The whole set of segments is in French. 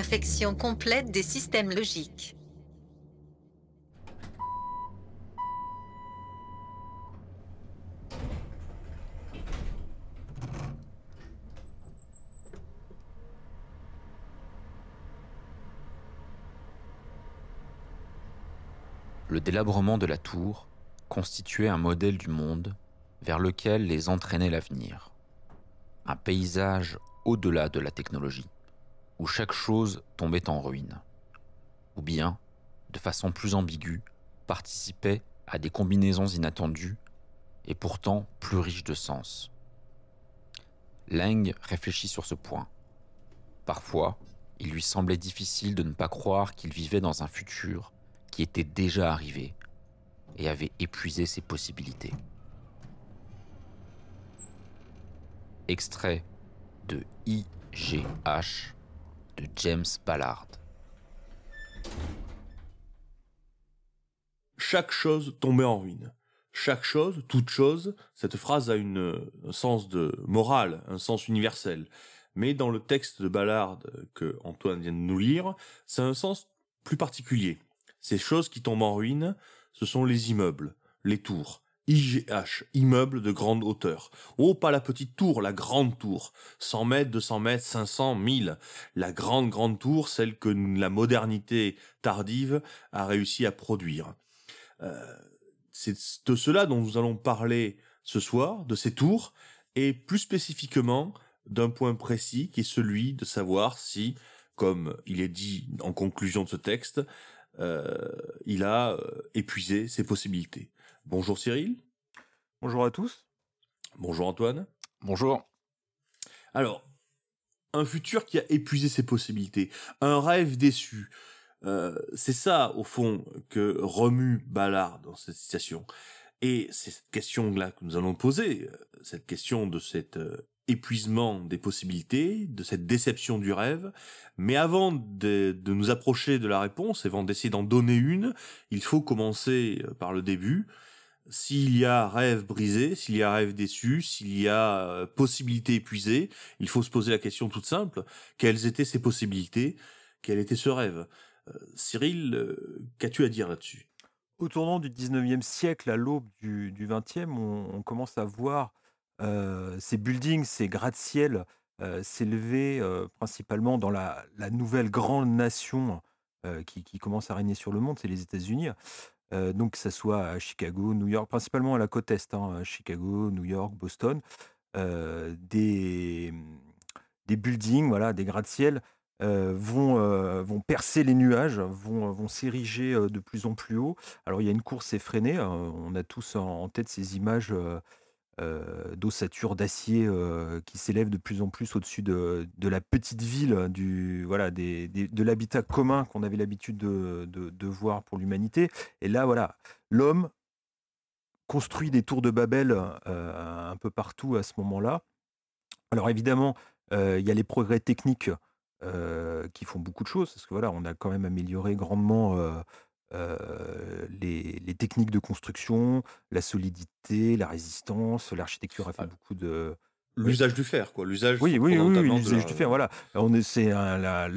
Infection complète des systèmes logiques. Le délabrement de la tour constituait un modèle du monde vers lequel les entraînait l'avenir. Un paysage au-delà de la technologie, où chaque chose tombait en ruine. Ou bien, de façon plus ambiguë, participait à des combinaisons inattendues et pourtant plus riches de sens. Lang réfléchit sur ce point. Parfois, il lui semblait difficile de ne pas croire qu'il vivait dans un futur qui était déjà arrivé et avait épuisé ses possibilités. Extrait de IGH de James Ballard. chaque chose tombait en ruine. Chaque chose, toute chose, cette phrase a un sens de morale, un sens universel. Mais dans le texte de Ballard que Antoine vient de nous lire, c'est un sens plus particulier. Ces choses qui tombent en ruine, ce sont les immeubles, les tours. IGH, immeuble de grande hauteur. Oh, pas la petite tour, la grande tour. 100 mètres, 200 mètres, 500, 1000. La grande, grande tour, celle que la modernité tardive a réussi à produire. Euh, c'est de cela dont nous allons parler ce soir, de ces tours, et plus spécifiquement d'un point précis qui est celui de savoir si, comme il est dit en conclusion de ce texte, euh, il a euh, épuisé ses possibilités. Bonjour Cyril, Bonjour à tous. bonjour Antoine. Bonjour. Alors, un futur qui a épuisé ses possibilités, un rêve déçu. Euh, c'est ça, au fond, que remue Ballard dans cette citation. Et c'est cette question-là que nous allons poser, euh, cette question de cet euh, épuisement des possibilités, de cette déception du rêve. Mais avant de, de nous approcher de la réponse, avant d'essayer d'en donner une, il faut commencer par le début. S'il y a rêve brisé, s'il y a rêve déçu, s'il y a euh, possibilité épuisée, il faut se poser la question toute simple, quelles étaient ces possibilités, quel était ce rêve? Euh, Cyril, euh, qu'as-tu à dire là-dessus? Au tournant du 19e siècle, à l'aube du, du 20e, on, on commence à voir ces buildings, ces gratte-ciel s'élever principalement dans la, nouvelle grande nation qui commence à régner sur le monde, c'est les États-Unis. Donc, que ce soit à Chicago, New York, principalement à la côte Est, hein, Chicago, New York, Boston, euh, des, buildings, voilà, des gratte-ciel euh, vont, percer les nuages, vont, s'ériger de plus en plus haut. Alors il y a une course effrénée, euh, on a tous en, tête ces images d'ossature d'acier euh, qui s'élèvent de plus en plus au-dessus de, la petite ville, du, voilà, de l'habitat commun qu'on avait l'habitude de, voir pour l'humanité. Et là, voilà, l'homme construit des tours de Babel euh, un peu partout à ce moment-là. Alors évidemment, euh, il y a les progrès techniques euh, qui font beaucoup de choses, parce que voilà, on a quand même amélioré grandement euh, les, les techniques de construction, la solidité, la résistance, l'architecture a fait Ah. beaucoup de... L'usage du fer, quoi. L'usage Oui, oui, oui, oui, l'usage la- du fer, voilà. On est, c'est un- la-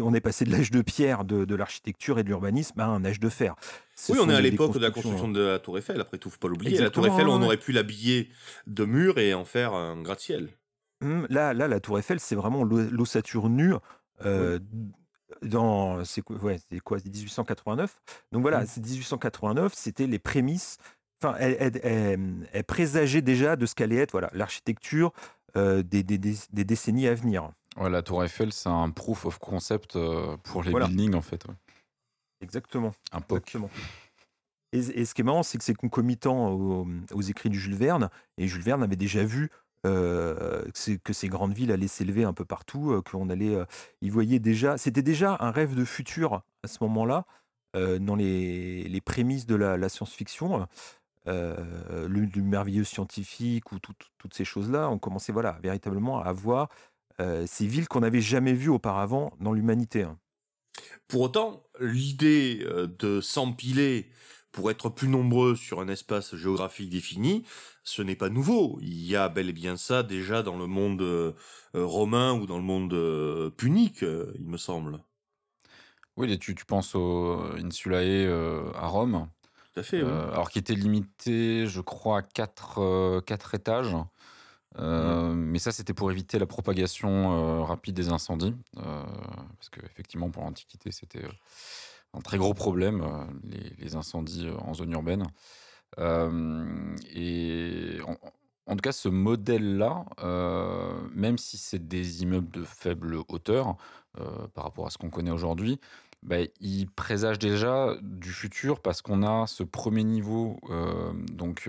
on est passé de l'âge de pierre de, de l'architecture et de l'urbanisme à un âge de fer. Ce Oui, on est à l'époque de la construction de la Tour Eiffel. Après tout, faut pas l'oublier. La Tour Eiffel, on aurait pu l'habiller de murs et en faire un gratte-ciel. Hum, Là, là, la Tour Eiffel, c'est vraiment l'o- l'ossature nue. euh, dans c'est quoi, ouais, c'est quoi, c'est 1889. Donc voilà, Mm. c'est 1889, c'était les prémices. Enfin, elle, elle- elle- elle présageait déjà de ce qu'allait être, voilà, l'architecture euh, des, des- des- des décennies à venir. Ouais, la Tour Eiffel, c'est un proof of concept pour les Voilà. buildings, en fait. ouais. Exactement. Un. Exactement. Et, et ce qui est marrant, c'est que c'est concomitant aux, aux écrits du Jules Verne. Et Jules Verne avait déjà vu euh, que, ces, grandes villes allaient s'élever un peu partout, euh, qu'on allait. euh, voyait déjà. C'était déjà un rêve de futur à ce moment-là, dans les, prémices de la, science-fiction. le, merveilleux scientifique ou toutes ces choses-là, on commençait voilà, véritablement à voir ces villes qu'on n'avait jamais vues auparavant dans l'humanité. Hein. Pour autant, l'idée de s'empiler pour être plus nombreux sur un espace géographique défini, ce n'est pas nouveau. Il y a bel et bien ça déjà dans le monde romain ou dans le monde punique, il me semble. Oui, tu, tu penses au Insulae à Rome, Tout à fait, oui. alors qui était limité, je crois, à quatre, quatre étages. Mmh. mais ça, c'était pour éviter la propagation rapide des incendies, parce qu'effectivement, pour l'Antiquité, c'était un très gros problème, les, incendies en zone urbaine. et en, tout cas, ce modèle-là, même si c'est des immeubles de faible hauteur par rapport à ce qu'on connaît aujourd'hui, bah, il présage déjà du futur parce qu'on a ce premier niveau, donc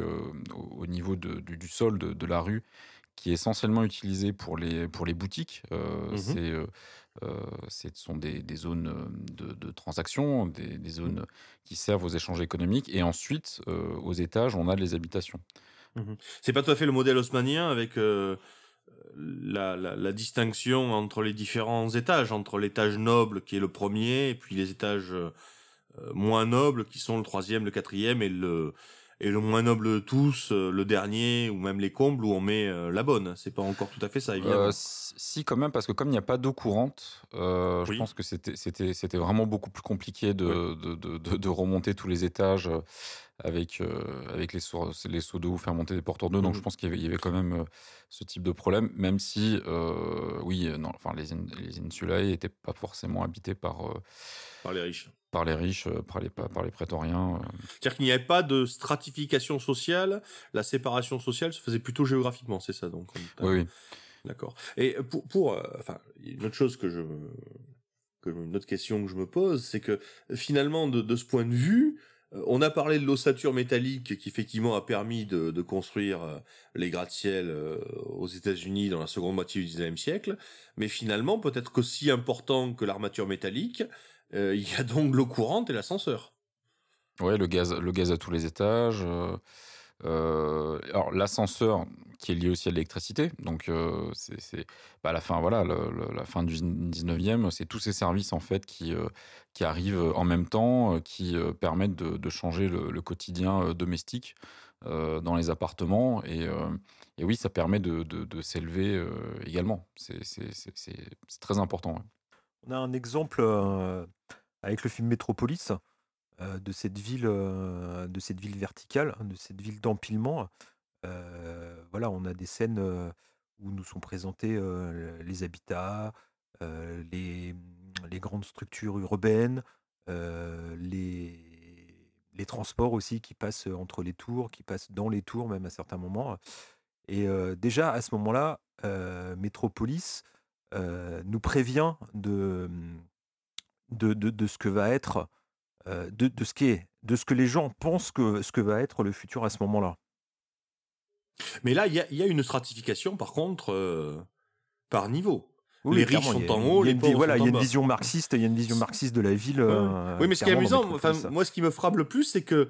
au niveau du, sol de la rue, qui est essentiellement utilisé pour les, pour les boutiques. Euh, mmh c'est, euh, euh, ce sont des, des zones de, de transaction, des, des, zones qui servent aux échanges économiques. Et ensuite, aux étages, on a les habitations. Mmh c'est pas tout à fait le modèle haussmanien avec la, la, la, distinction entre les différents étages, entre l'étage noble qui est le premier, et puis les étages moins nobles qui sont le troisième, le quatrième et le et le moins noble de tous, euh, le dernier, ou même les combles, où on met euh, la bonne. C'est pas encore tout à fait ça, évidemment. Euh, si, quand même, parce que comme il n'y a pas d'eau courante, je pense que c'était vraiment beaucoup plus compliqué de, de, de, de, remonter tous les étages avec, avec les, les seaux d'eau ou faire monter des porteurs d'eau. Donc je mmh pense qu'il y, avait quand même ce type de problème, même si, oui, non, enfin, les, les insulae n'étaient pas forcément habités par, par les riches par les riches, euh, par les, par les prétoriens. Euh. C'est-à-dire qu'il n'y avait pas de stratification sociale, la séparation sociale se faisait plutôt géographiquement, c'est ça donc Oui, D'accord. Et pour, pour euh, enfin, une autre chose que je, que, une autre question que je me pose, c'est que finalement, de, de ce point de vue, on a parlé de l'ossature métallique qui effectivement a permis de, construire les gratte-ciel aux États-Unis dans la seconde moitié du XIXe siècle, mais finalement peut-être qu'aussi important que l'armature métallique, euh, il y a donc l'eau courante et l'ascenseur. Ouais, le gaz, le gaz à tous les étages. Euh, euh, alors l'ascenseur qui est lié aussi à l'électricité, donc c'est bah, la fin, voilà, la fin du 19e, c'est tous ces services en fait qui qui arrivent en même temps, qui permettent de, changer le, quotidien domestique dans les appartements et, oui, ça permet de, de, s'élever également. C'est très important. On a un exemple avec le film Métropolis de cette ville, de cette ville verticale, de cette ville d'empilement. voilà, on a des scènes où nous sont présentés les habitats, les, les, grandes structures urbaines, les, les transports aussi qui passent entre les tours, qui passent dans les tours même à certains moments. Et déjà à ce moment-là, Métropolis nous prévient de, de, de, ce que va être, de, de, ce qui est, de ce que les gens pensent que ce que va être le futur à ce moment-là. Mais là, il y a, y a, une stratification, par contre, par niveau. les riches sont en haut, les pauvres voilà, Il y a une vision marxiste, il y a une vision marxiste de la ville. oui, mais ce qui est amusant, enfin, moi, ce qui me frappe le plus, c'est que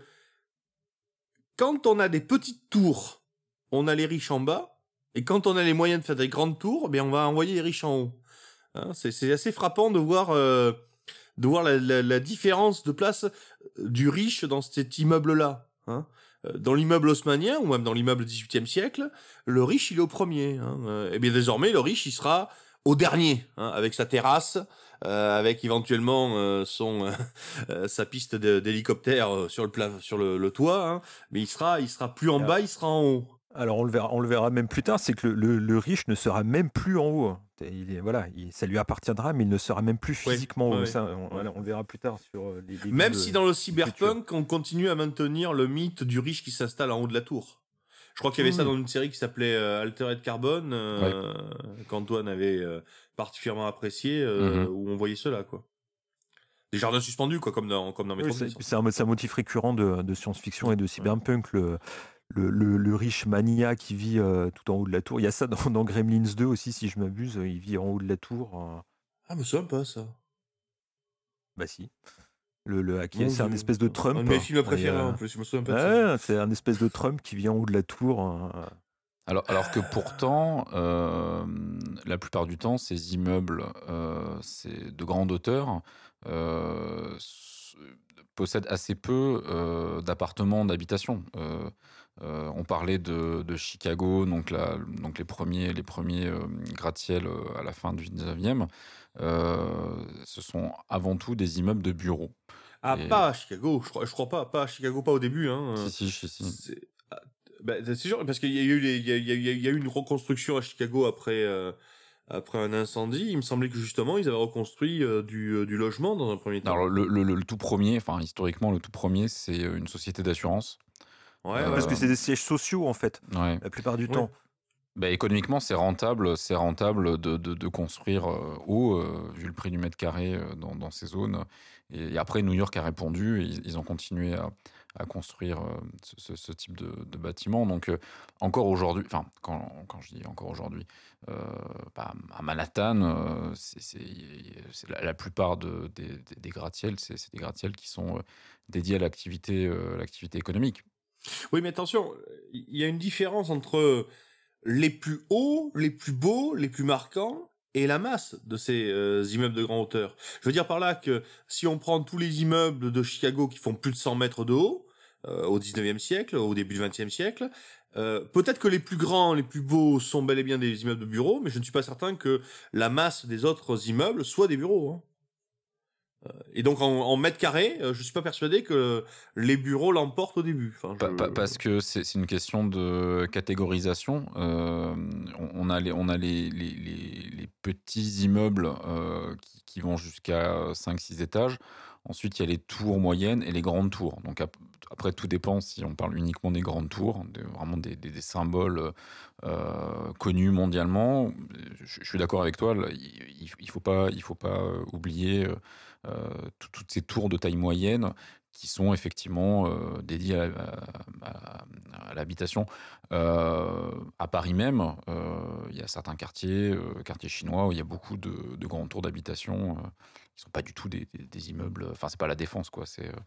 quand on a des petites tours, on a les riches en bas, et quand on a les moyens de faire des grandes tours, ben on va envoyer les riches en haut. Hein, c'est assez frappant de voir, euh, de voir la, la, la, différence de place euh, du riche dans cet immeuble-là. Hein. Euh, dans l'immeuble haussmanien, ou même dans l'immeuble 18e siècle, le riche, il est au premier. Hein. Et bien désormais, le riche, il sera au dernier, hein, avec sa terrasse, euh, avec éventuellement euh, son sa piste d'hélicoptère sur le pla sur le, le toit, hein. mais il sera il sera plus en bas, il sera en haut. Alors on le verra, on le verra même plus tard, c'est que le, riche ne sera même plus en haut. Il est, voilà, ça lui appartiendra, mais il ne sera même plus physiquement en haut. Ça, on, le verra plus tard sur euh, les. même si dans le cyberpunk, on continue à maintenir le mythe du riche qui s'installe en haut de la tour. Je crois qu'il y avait ça dans une série qui s'appelait euh, Altered Carbone, euh, qu'Antoine avait euh, particulièrement apprécié, mm-hmm. où on voyait cela, quoi. Des jardins suspendus, quoi, comme dans, comme dans Metropolis. c'est un, motif récurrent de, de science-fiction et de cyberpunk. Le, le, riche mania qui vit euh, tout en haut de la tour. Il y a ça dans, Gremlins 2 aussi, si je m'abuse. Il vit en haut de la tour. Euh. Ah, mais ça pas ça. Bah si. Le, le c'est un espèce de Trump. Un de mes films Et, préférés euh, en plus, je me souviens pas ouais, c'est un espèce de Trump qui vient en haut de la tour. hein. Alors, alors que pourtant, euh, la plupart du temps, ces immeubles euh, c'est de grande hauteur euh, possèdent assez peu euh, d'appartements d'habitation. Euh, on parlait de, de Chicago, donc, la- donc les premiers, les premiers euh, gratte-ciel euh, à la fin du 19e. euh, ce sont avant tout des immeubles de bureaux. Ah, Et- pas à Chicago, je crois, je crois pas, pas à Chicago, pas au début. Hein. Si, si, si. C'est ah, bah, c'est sûr, parce qu'il y a eu y y y a- une reconstruction à Chicago après, euh, après un incendie. Il me semblait que justement, ils avaient reconstruit euh, du, du logement dans un premier temps. Alors, le- le tout premier, enfin, historiquement, le tout premier, c'est une société d'assurance. Ouais, euh, Parce que c'est des sièges sociaux, en fait, Ouais. la plupart du Ouais. temps. Bah, économiquement, c'est rentable, c'est rentable de, de- de construire euh, haut, euh, vu le prix du mètre carré euh, dans, dans ces zones. Et, et après, New York a répondu, et ils, ils ont continué à, à construire euh, ce, ce- ce type de, de bâtiment. Donc, euh, encore aujourd'hui, enfin, quand, quand je dis encore aujourd'hui, euh, bah, à Manhattan, euh, c'est la, la plupart de- des, des- des gratte-ciels, c'est des gratte-ciels qui sont euh, dédiés à l'activité euh, l'activité économique. Oui, mais attention, il y a une différence entre les plus hauts, les plus beaux, les plus marquants et la masse de ces euh, immeubles de grande hauteur. Je veux dire par là que si on prend tous les immeubles de Chicago qui font plus de 100 mètres de haut, euh, au 19e siècle, au début du 20e siècle, euh, peut-être que les plus grands, les plus beaux sont bel et bien des immeubles de bureaux, mais je ne suis pas certain que la masse des autres immeubles soit des bureaux. hein. Et donc en, en mètres carrés, euh, je suis pas persuadé que les bureaux l'emportent au début. Enfin, Pa- je- pa- parce que c'est une question de catégorisation. Euh, on, a les, on a les, les, les- les petits immeubles euh, qui, qui vont jusqu'à 5-6 étages. Ensuite, il y a les tours moyennes et les grandes tours. Donc ap- après, tout dépend si on parle uniquement des grandes tours, vraiment des, des- des symboles euh, connus mondialement. Je, je suis d'accord avec toi, là, il ne faut pas, il faut pas oublier tout- toutes ces tours de taille moyenne qui sont effectivement euh, dédiées à, à- à- à l'habitation. Euh, à Paris même, euh, il y a certains quartiers, euh, quartiers chinois, où il y a beaucoup de, de grands tours d'habitation euh, qui sont pas du tout des, des- des immeubles. Enfin, c'est pas la défense, quoi. C'est euh,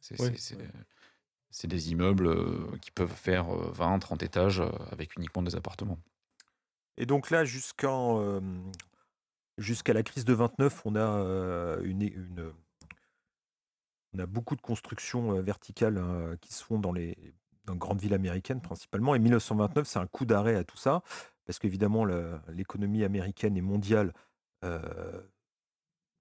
c'est- Ouais, c'est- c'est- c'est des immeubles euh, qui peuvent faire euh, 20, 30 étages euh, avec uniquement des appartements. Et donc là, jusqu'en, euh, jusqu'à la crise de 29, on a, beaucoup de constructions verticales euh, qui se font dans les, grandes villes américaines principalement. Et 1929, c'est un coup d'arrêt à tout ça, parce qu'évidemment, l'économie américaine et mondiale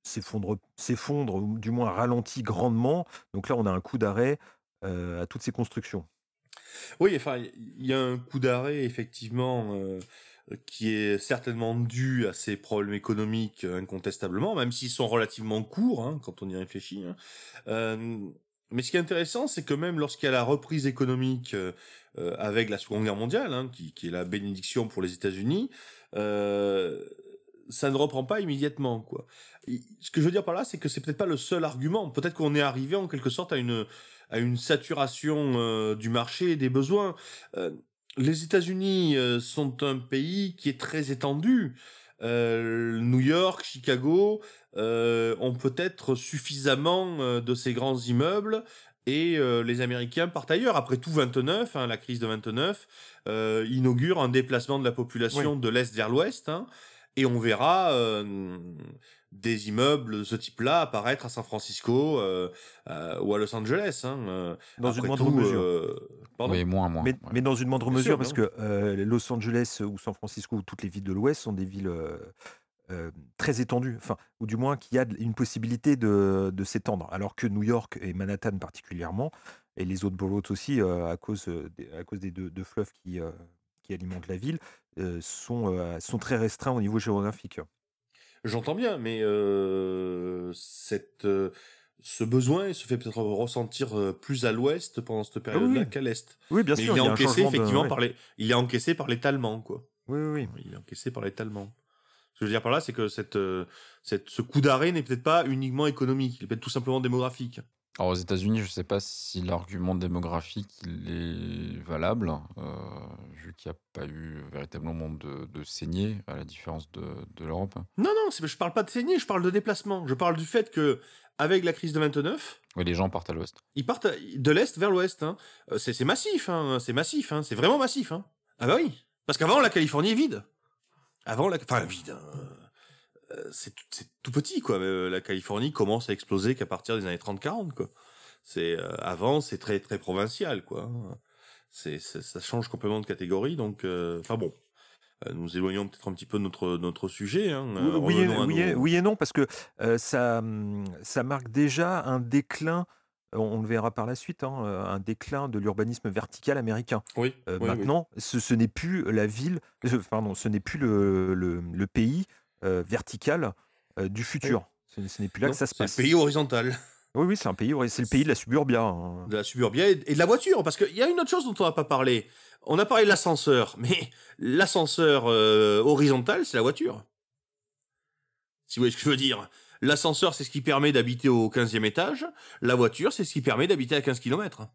s'effondre, s'effondre, ou du moins ralentit grandement. Donc là, on a un coup d'arrêt à toutes ces constructions. Oui, enfin, il y a un coup d'arrêt, effectivement, qui est certainement dû à ces problèmes économiques, euh, incontestablement, même s'ils sont relativement courts, hein, quand on y réfléchit. hein. Euh, mais ce qui est intéressant, c'est que même lorsqu'il y a la reprise économique euh, euh, avec la Seconde Guerre mondiale, hein, qui, est la bénédiction pour les États-Unis, euh, ça ne reprend pas immédiatement, Ce que je veux dire par là, c'est que c'est peut-être pas le seul argument. Peut-être qu'on est arrivé en quelque sorte à une saturation euh, du marché et des besoins. Euh, les États-Unis euh, sont un pays qui est très étendu. Euh, New York, Chicago euh, ont peut-être suffisamment euh, de ces grands immeubles et euh, les Américains partent ailleurs. Après tout, 29, hein, la crise de 29 euh, inaugure un déplacement de la population de l'est vers l'ouest, hein, et on verra euh, des immeubles de ce type-là apparaître à San Francisco euh, euh, ou à Los Angeles. Hein, euh, Dans une moindre tout, mesure. Euh, pardon Oui, moins, moins. Mais, ouais. mais dans une moindre Bien mesure, sûr, parce que euh, Los Angeles ou San Francisco ou toutes les villes de l'Ouest sont des villes euh, euh, très étendues, enfin, ou du moins qui a de- une possibilité de, de s'étendre, alors que New York et Manhattan particulièrement, et les autres boroughs aussi, euh, à cause, euh, des, à cause des deux, deux fleuves qui, euh, qui alimentent la ville, euh, sont, euh, sont très restreints au niveau géographique. J'entends bien, mais euh, cette, euh, ce besoin se fait peut-être ressentir euh, plus à l'ouest pendant cette période-là oui. qu'à l'est. Oui, bien Mais sûr, il est il encaissé de- effectivement par les, il est encaissé par l'étalement, quoi. Oui, oui, oui. Il est encaissé par l'étalement. Ce que je veux dire par là, c'est que cette, euh, cette, ce coup d'arrêt n'est peut-être pas uniquement économique, il est peut-être tout simplement démographique. Alors aux États-Unis, je ne sais pas si l'argument démographique il est valable, euh, vu qu'il n'y a pas eu véritablement de, de saignée, à la différence de, de l'Europe. Non, non, je parle pas de saignée, je parle de déplacement. Je parle du fait que, avec la crise de 29, Oui, les gens partent à l'ouest. ils partent de l'Est vers l'Ouest. hein. Euh, C'est c'est massif, hein, c'est massif, hein, c'est vraiment massif. Hein. Ah bah oui, parce qu'avant, la Californie est vide. Avant, la... enfin, vide. hein. Euh, C'est tout, petit, quoi. mais, euh, la Californie commence à exploser qu'à partir des années 30-40, quoi. C'est euh, avant, c'est très très provincial, quoi. C'est c'est- ça change complètement de catégorie, donc enfin bon. Nous éloignons peut-être un petit peu de notre notre sujet. Hein. Oui, et, oui, et- oui et non, parce que euh, ça, hum, ça marque déjà un déclin, on, le verra par la suite, hein, un déclin de l'urbanisme vertical américain. Oui, Euh, maintenant, ce, ce n'est plus la ville, euh, pardon, ce n'est plus le, le- le pays euh, vertical euh, du futur. Ce, ce n'est plus là Non, que ça se c'est passe. le pays horizontal. Oui, oui, c'est un pays, c'est le pays de la suburbia. hein. de la suburbia et et de la voiture. Parce qu'il y a une autre chose dont on n'a pas parlé. On a parlé de l'ascenseur, mais l'ascenseur euh, horizontal, c'est la voiture. Si vous voyez ce que je veux dire. L'ascenseur, c'est ce qui permet d'habiter au 15e étage. La voiture, c'est ce qui permet d'habiter à 15 km.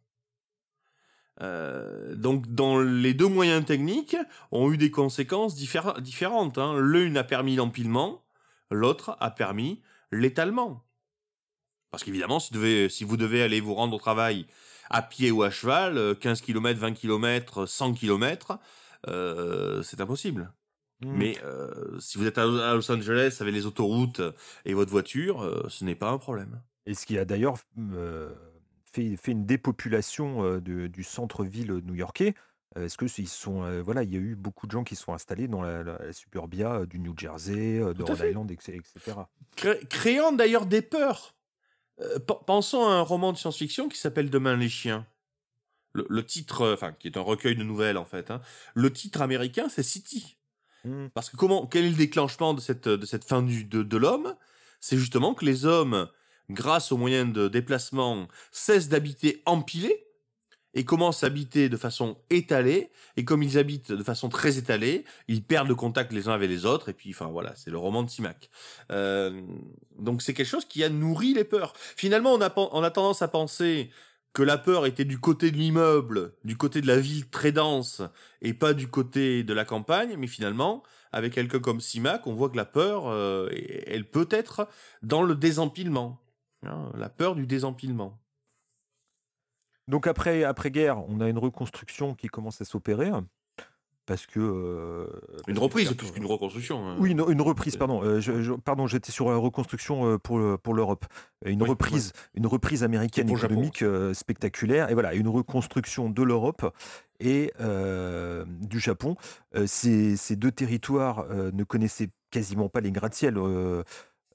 Euh, donc, dans les deux moyens techniques, ont eu des conséquences diffé- différentes. hein. L'une a permis l'empilement, l'autre a permis l'étalement. Parce qu'évidemment, si, vous devez- si vous devez aller vous rendre au travail à pied ou à cheval, euh, 15 km, 20 km, 100 km, euh, c'est impossible. Mm. Mais euh, si vous êtes à Los Angeles avec les autoroutes et votre voiture, euh, ce n'est pas un problème. Et ce qui a d'ailleurs fait, fait une dépopulation de- du centre-ville new-yorkais. Est-ce que ils sont euh, voilà, il y a eu beaucoup de gens qui sont installés dans la, la- la suburbia du New Jersey, de Rhode. Island, etc. etc. Cré- créant d'ailleurs des peurs. Euh, pe- pensons à un roman de science-fiction qui s'appelle Demain les chiens. Le, le titre, euh, enfin, qui est un recueil de nouvelles en fait. hein. Le titre américain, c'est City. Mm. Parce que comment, quel est le déclenchement de cette, de cette fin du, de, de l'homme? C'est justement que les hommes, grâce aux moyens de déplacement, cessent d'habiter empilés et commencent à habiter de façon étalée. Et comme ils habitent de façon très étalée, ils perdent le contact les uns avec les autres. Et puis, enfin voilà, c'est le roman de Simac. Euh, donc c'est quelque chose qui a nourri les peurs. Finalement, on a, tendance à penser que la peur était du côté de l'immeuble, du côté de la ville très dense, et pas du côté de la campagne. Mais finalement, avec quelqu'un comme Simac, on voit que la peur, euh, elle peut être dans le désempilement. Hein, la peur du désempilement. Donc après, après guerre, on a une reconstruction qui commence à s'opérer parce que euh, parce Une reprise plus qu'une reconstruction. hein. Oui, une, une reprise, pardon. Euh, je- je- pardon, j'étais sur la reconstruction euh, pour, le- pour l'Europe. Euh, Une Oui, reprise, une reprise américaine économique euh, spectaculaire. Et voilà, une reconstruction de l'Europe et euh, du Japon. Euh, ces, ces deux territoires euh, ne connaissaient quasiment pas les gratte-ciel.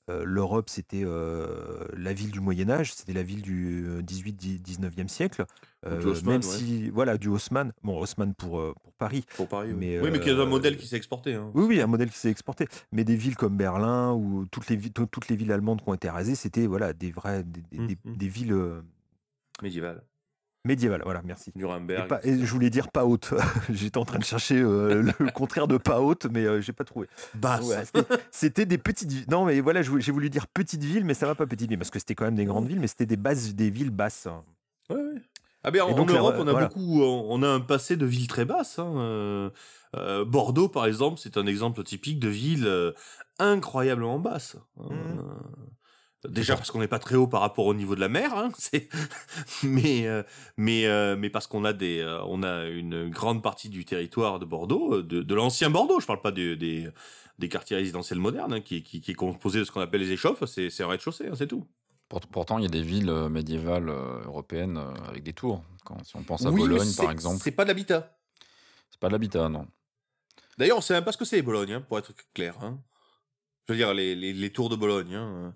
Euh, L'Europe, c'était euh, la ville du Moyen Âge, c'était la ville du 18-19e siècle. Du Haussmann, même ouais. si, voilà, du Haussmann, bon, Haussmann pour, pour Paris, Pour Paris. oui. Mais, oui, mais qui est un modèle qui s'est exporté. Hein. oui, oui, un modèle qui s'est exporté. Mais des villes comme Berlin ou toutes les, toutes villes allemandes qui ont été rasées, c'était voilà, des, vrais, des, des- Mm, villes euh, Médiéval. Voilà, merci. Et, Nuremberg. pas- et je voulais dire pas haute. J'étais en train de chercher euh, le contraire de pas haute, mais euh, j'ai pas trouvé. Basse. Ouais, c'était- des petites villes. Non, mais voilà, j'ai voulu dire petites villes, mais ça va pas petites villes, parce que c'était quand même des grandes villes, mais c'était des bases, des villes basses. Ouais, ouais. Ah ben, en, donc, Europe, on a voilà. beaucoup, on a un passé de villes très basses. hein, euh, euh, Bordeaux, par exemple, c'est un exemple typique de ville incroyablement basse. hein, euh, Déjà parce qu'on n'est pas très haut par rapport au niveau de la mer, hein, c'est- mais euh, mais euh, mais parce qu'on a des, euh, on a une grande partie du territoire de Bordeaux, de, de l'ancien Bordeaux. Je parle pas de- des des quartiers résidentiels modernes, hein, qui, qui, qui est composé de ce qu'on appelle les échauffes. C'est c'est un rez-de-chaussée, hein, c'est tout. Pour- Pourtant, il y a des villes médiévales européennes avec des tours. Quand, si on pense à Oui, Bologne, c'est- par exemple, c'est pas de l'habitat. c'est pas de l'habitat, non. D'ailleurs, on sait même pas ce que c'est Bologne, hein, pour être clair. hein. Je veux dire, les, les, les tours de Bologne, hein,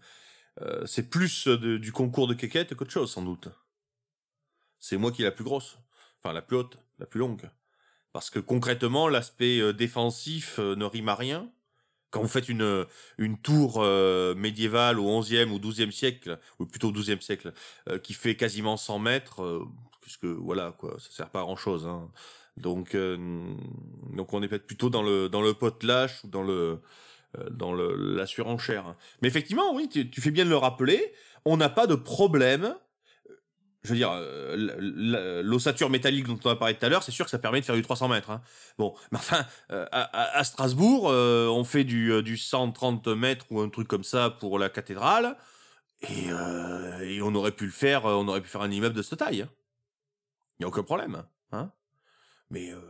euh, c'est plus de- du concours de quéquette qu'autre chose, sans doute. C'est moi qui est la plus grosse, enfin la plus haute, la plus longue. Parce que concrètement, l'aspect euh, défensif euh, ne rime à rien. Quand vous faites une, tour médiévale au 11e ou 12e siècle, ou plutôt au 12e siècle, qui fait quasiment 100 mètres, puisque voilà, quoi, ça sert pas à grand chose. Hein. Donc, donc on est peut-être plutôt dans le dans le ou dans le dans le la surenchère. Mais effectivement, oui, tu, fais bien de le rappeler. On n'a pas de problème je veux dire, euh, l'ossature métallique dont on a parlé tout à l'heure, c'est sûr que ça permet de faire du 300 mètres. hein. Bon, mais enfin, euh, à, Strasbourg, euh, on fait du, euh, du 130 mètres ou un truc comme ça pour la cathédrale, et, euh, on aurait pu le faire, euh, on aurait pu faire un immeuble de cette taille. Il n'y a aucun problème. Hein mais euh,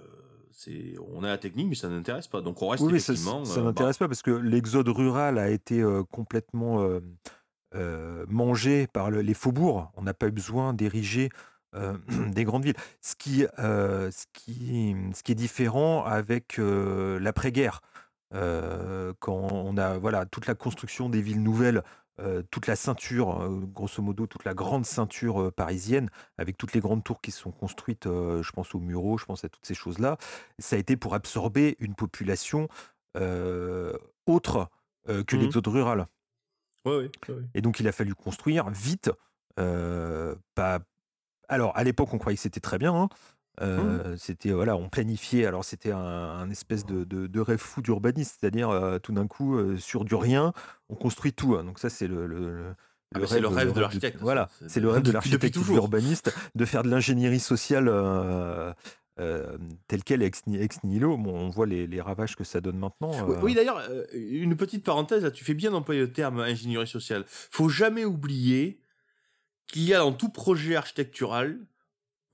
c'est, on a la technique, mais ça n'intéresse pas. Donc on reste Oui, mais ça, effectivement. ça euh, bah, n'intéresse pas parce que l'exode rural a été euh, complètement euh, mangé par le- les faubourgs. On n'a pas eu besoin d'ériger euh, des grandes villes. Ce qui, euh, ce qui, ce qui est différent avec euh, l'après-guerre, quand on a voilà toute la construction des villes nouvelles. Euh, toute la ceinture, euh, grosso modo, toute la grande ceinture euh, parisienne, avec toutes les grandes tours qui sont construites, je pense aux Mureaux, je pense à toutes ces choses-là, ça a été pour absorber une population autre que l'exode rural. Ouais, ouais, ouais, ouais. Et donc, il a fallu construire vite. pas... Alors, à l'époque, on croyait que c'était très bien. hein. Euh, C'était voilà, on planifiait. Alors, c'était un, un espèce de, de- de rêve fou d'urbaniste, c'est-à-dire euh, tout d'un coup, euh, sur du rien, on construit tout. hein. Donc ça, c'est le, le- le- Ah, mais c'est le rêve de de- l'architecte, Voilà, c'est le rêve de l'architecte ou de l'urbaniste de faire de l'ingénierie sociale euh, euh, telle qu'elle ex, ni- ex nihilo. Bon, on voit les, les ravages que ça donne maintenant. Oui, euh. oui, d'ailleurs, une petite parenthèse, là, tu fais bien d'employer le terme ingénierie sociale. Faut jamais oublier qu'il y a dans tout projet architectural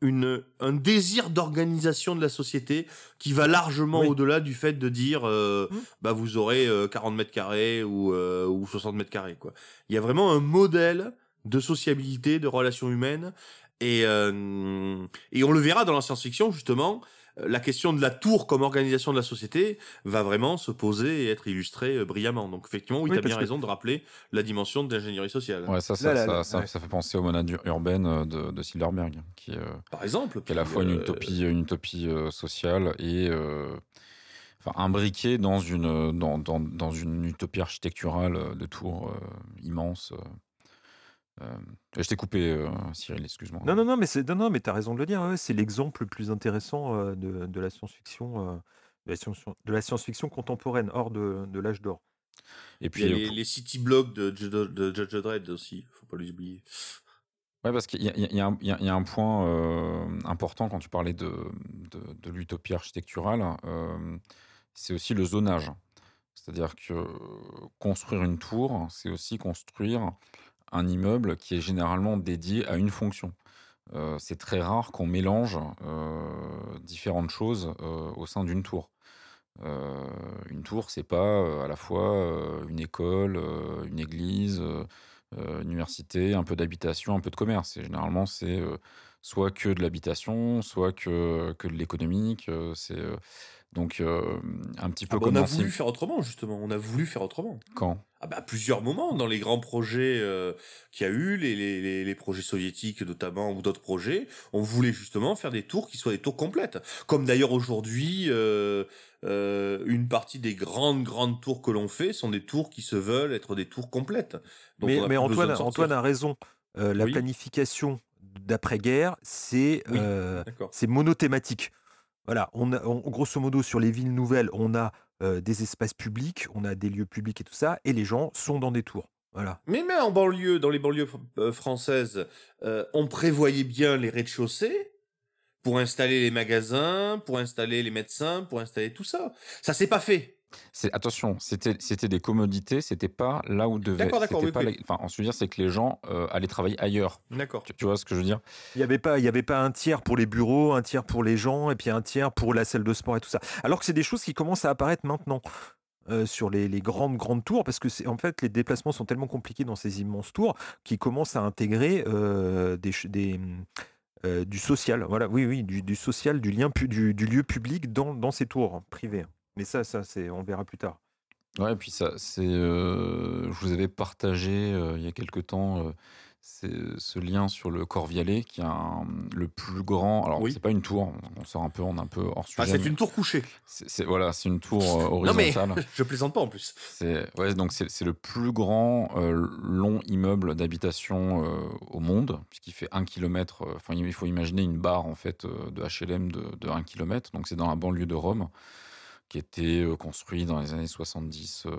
une, un désir d'organisation de la société qui va largement Oui. au-delà du fait de dire euh, Mm. bah vous aurez euh, 40 mètres carrés ou, euh, ou 60 mètres carrés quoi. Il y a vraiment un modèle de sociabilité, de relations humaines et, euh, et on le verra dans la science-fiction justement. Euh, La question de la tour comme organisation de la société va vraiment se poser et être illustrée euh, brillamment. Donc effectivement, oui, Oui, tu as bien que- raison de rappeler la dimension de l'ingénierie sociale. Ouais, ça, ça, Là, là, ça, là, ça, ouais. ça fait penser aux monades ur- urbaines euh, de, de Silverberg, qui, euh, Par exemple. qui est à la fois une utopie, une utopie sociale et euh, enfin, imbriquée dans une, dans, dans, dans une utopie architecturale de tours euh, immenses. Euh. Je t'ai coupé, euh, Cyril, excuse-moi. Non, non, non, mais c'est non, non, mais t'as raison de le dire. ouais, c'est l'exemple le plus intéressant euh, de, de la science-fiction, euh, de la science- de la science-fiction contemporaine, hors de, de l'âge d'or. Et Il y puis, a euh, les, les city blocks de, Judge- de Judge Dredd aussi, faut pas les oublier. Ouais, parce qu'il y, y a un- il y a- il y a un point euh, important quand tu parlais de, de, de l'utopie architecturale, euh, c'est aussi le zonage. C'est-à-dire que construire une tour, c'est aussi construire un immeuble qui est généralement dédié à une fonction. Euh, c'est très rare qu'on mélange euh, différentes choses euh, au sein d'une tour. Une tour, c'est pas à la fois une école, une église, euh, université, un peu d'habitation, un peu de commerce. Généralement, c'est soit que de l'habitation, soit que, que de l'économique. c'est donc euh, un petit peu Ah bah, comme on a voulu faire autrement, justement. On a voulu faire autrement. quand? Ah bah, à plusieurs moments, dans les grands projets euh, qu'il y a eu, les, les, les, les projets soviétiques notamment, ou d'autres projets, on voulait justement faire des tours qui soient des tours complètes. Comme d'ailleurs aujourd'hui, euh, euh, une partie des grandes, grandes tours que l'on fait sont des tours qui se veulent être des tours complètes. Donc, mais Antoine. Antoine a raison. Euh, la Oui. planification d'après-guerre, c'est Oui, euh, monothématique. Voilà, on a, grosso modo, sur les villes nouvelles, on a des espaces publics, on a des lieux publics et tout ça, et les gens sont dans des tours. Voilà. Mais même en banlieue, dans les banlieues euh, françaises, on prévoyait bien les rez-de-chaussée pour installer les magasins, pour installer les médecins, pour installer tout ça. Ça s'est pas fait. Attention, c'était c'était des commodités, c'était pas là où devait. D'accord, d'accord, c'était oui, pas oui. les- Enfin, veux dire, c'est que les gens euh, allaient travailler ailleurs. D'accord. Tu, tu vois ce que je veux dire? Il n'y avait, pas- il y avait pas un tiers pour les bureaux, un tiers pour les gens, et puis un tiers pour la salle de sport et tout ça. Alors que c'est des choses qui commencent à apparaître maintenant. euh, sur les, les grandes grandes tours parce que c'est en fait les déplacements sont tellement compliqués dans ces immenses tours qui commencent à intégrer euh, des, des, euh, du social voilà oui oui du, du social du lien pu- du, du lieu public dans, dans ces tours privées mais ça ça c'est on verra plus tard Ouais, et puis ça, c'est. euh, je vous avais partagé euh, il y a quelque temps euh, c'est- ce lien sur le Corvialet, qui est un- le plus grand. Alors, Oui. c'est pas une tour, on sort un peu, on est un peu hors sujet. Ah, c'est une tour couchée. c'est- voilà, c'est une tour euh, Non mais horizontale. je plaisante pas en plus. C'est ouais, donc c'est c'est le plus grand long immeuble d'habitation au monde, puisqu'il fait un kilomètre. Enfin, il faut imaginer une barre en fait de HLM de, de 1 km. Donc c'est dans la banlieue de Rome, qui était construit dans les années 70, euh,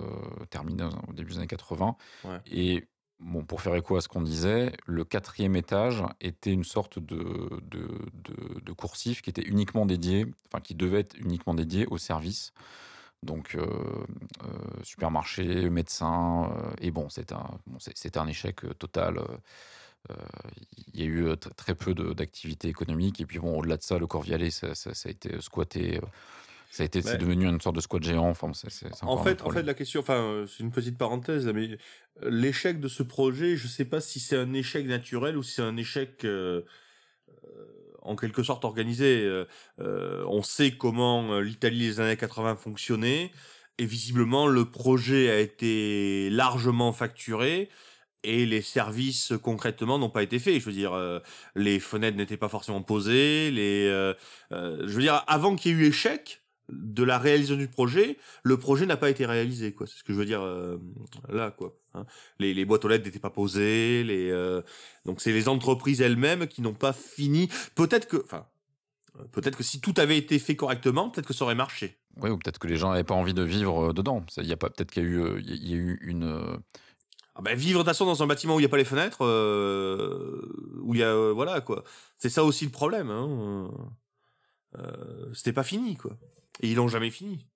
terminé au début des années 80. Ouais. Et bon, pour faire écho à ce qu'on disait, le quatrième étage était une sorte de, de, de, de coursif qui était uniquement dédié, enfin qui devait être uniquement dédié au service. Donc, euh, euh, supermarché, médecin, euh, et bon, c'était un, bon, un échec total. Il y a eu tr- très peu de- d'activité économique, et puis bon, au-delà de ça, le Corvialet, ça, ça- ça a été squatté. Ça a été, c'est devenu une sorte de squat géant. Enfin, c'est, c'est- c'est En fait, en fait, la question, enfin, euh, c'est une petite parenthèse, mais euh, l'échec de ce projet, je sais pas si c'est un échec naturel ou si c'est un échec euh, en quelque sorte organisé. Euh, on sait comment l'Italie des années 80 fonctionnait, et visiblement le projet a été largement facturé. Et les services concrètement n'ont pas été faits. Je veux dire, euh, les fenêtres n'étaient pas forcément posées. Les, euh, euh, je veux dire, avant qu'il y ait eu échec de la réalisation du projet, le projet n'a pas été réalisé quoi c'est ce que je veux dire euh, là quoi hein. les, les boîtes aux lettres n'étaient pas posées les euh, donc c'est les entreprises elles-mêmes qui n'ont pas fini peut-être que enfin peut-être que si tout avait été fait correctement peut-être que ça aurait marché Oui, ou peut-être que les gens n'avaient pas envie de vivre euh, dedans. Il y a pas, peut-être qu'il y a eu, il y a- il y a eu une. ah ben, vivre de façon dans un bâtiment où il n'y a pas les fenêtres euh, où il y a voilà quoi c'est ça aussi le problème hein. c'était pas fini quoi et ils l'ont jamais fini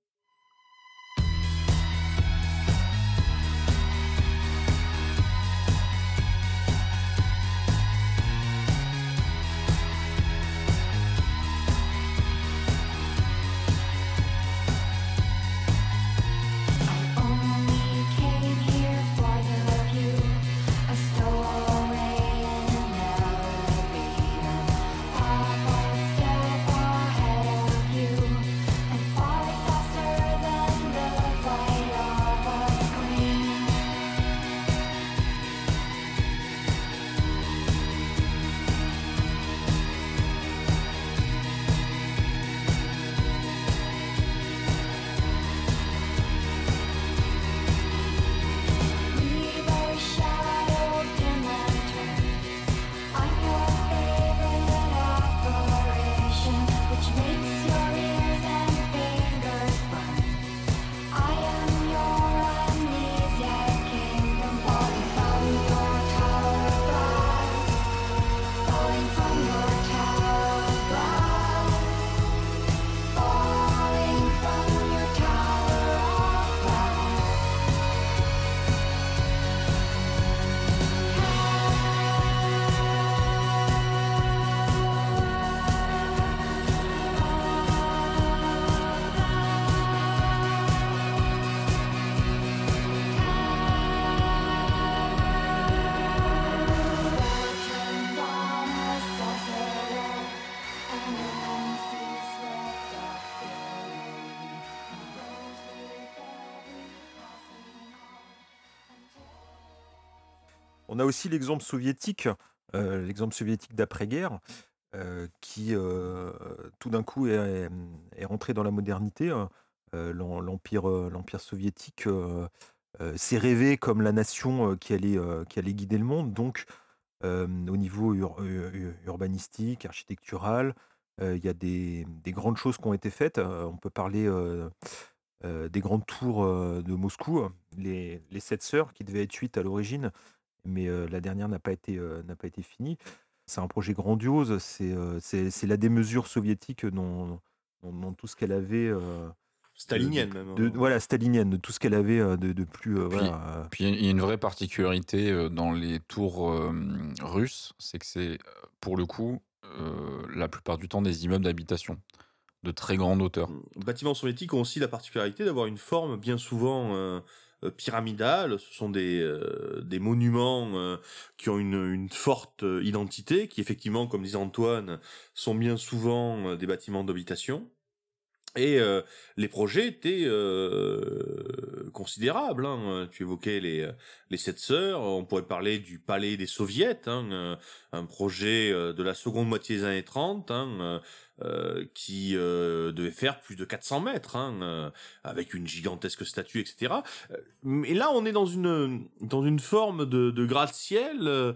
aussi l'exemple soviétique, euh, l'exemple soviétique d'après-guerre, euh, qui euh, tout d'un coup est, rentré dans la modernité. hein. L'em- L'empire, l'empire soviétique s'est rêvé comme la nation qui allait, qui allait guider le monde. Donc, au niveau ur- ur- urbanistique, architectural, il y a des, des grandes choses qui ont été faites. On peut parler des grandes tours de Moscou, les, les sept sœurs, qui devaient être huit à l'origine, mais la dernière n'a pas été, n'a pas été finie. C'est un projet grandiose, c'est c'est c'est la démesure soviétique dans, dans- dans tout ce qu'elle avait, stalinienne même de, hein. voilà, stalinienne, de tout ce qu'elle avait de, de plus. euh, Puis- voilà, Puis il y a- une vraie particularité dans les tours euh, russes, c'est que c'est pour le coup euh, la plupart du temps des immeubles d'habitation de très grande hauteur. Les bâtiments soviétiques ont aussi la particularité d'avoir une forme bien souvent euh, euh, pyramidale. Ce sont des, euh, des monuments euh, qui ont une, une forte identité, qui effectivement, comme disait Antoine, sont bien souvent des bâtiments d'habitation. Et euh, les projets étaient euh, considérables. hein. Tu évoquais les, les sept sœurs. On pourrait parler du palais des soviets, hein, un projet de la seconde moitié des années 30, hein, euh, qui euh, devait faire plus de 400 mètres, hein, euh, avec une gigantesque statue, etc. Mais là, on est dans une dans une forme de, de gratte-ciel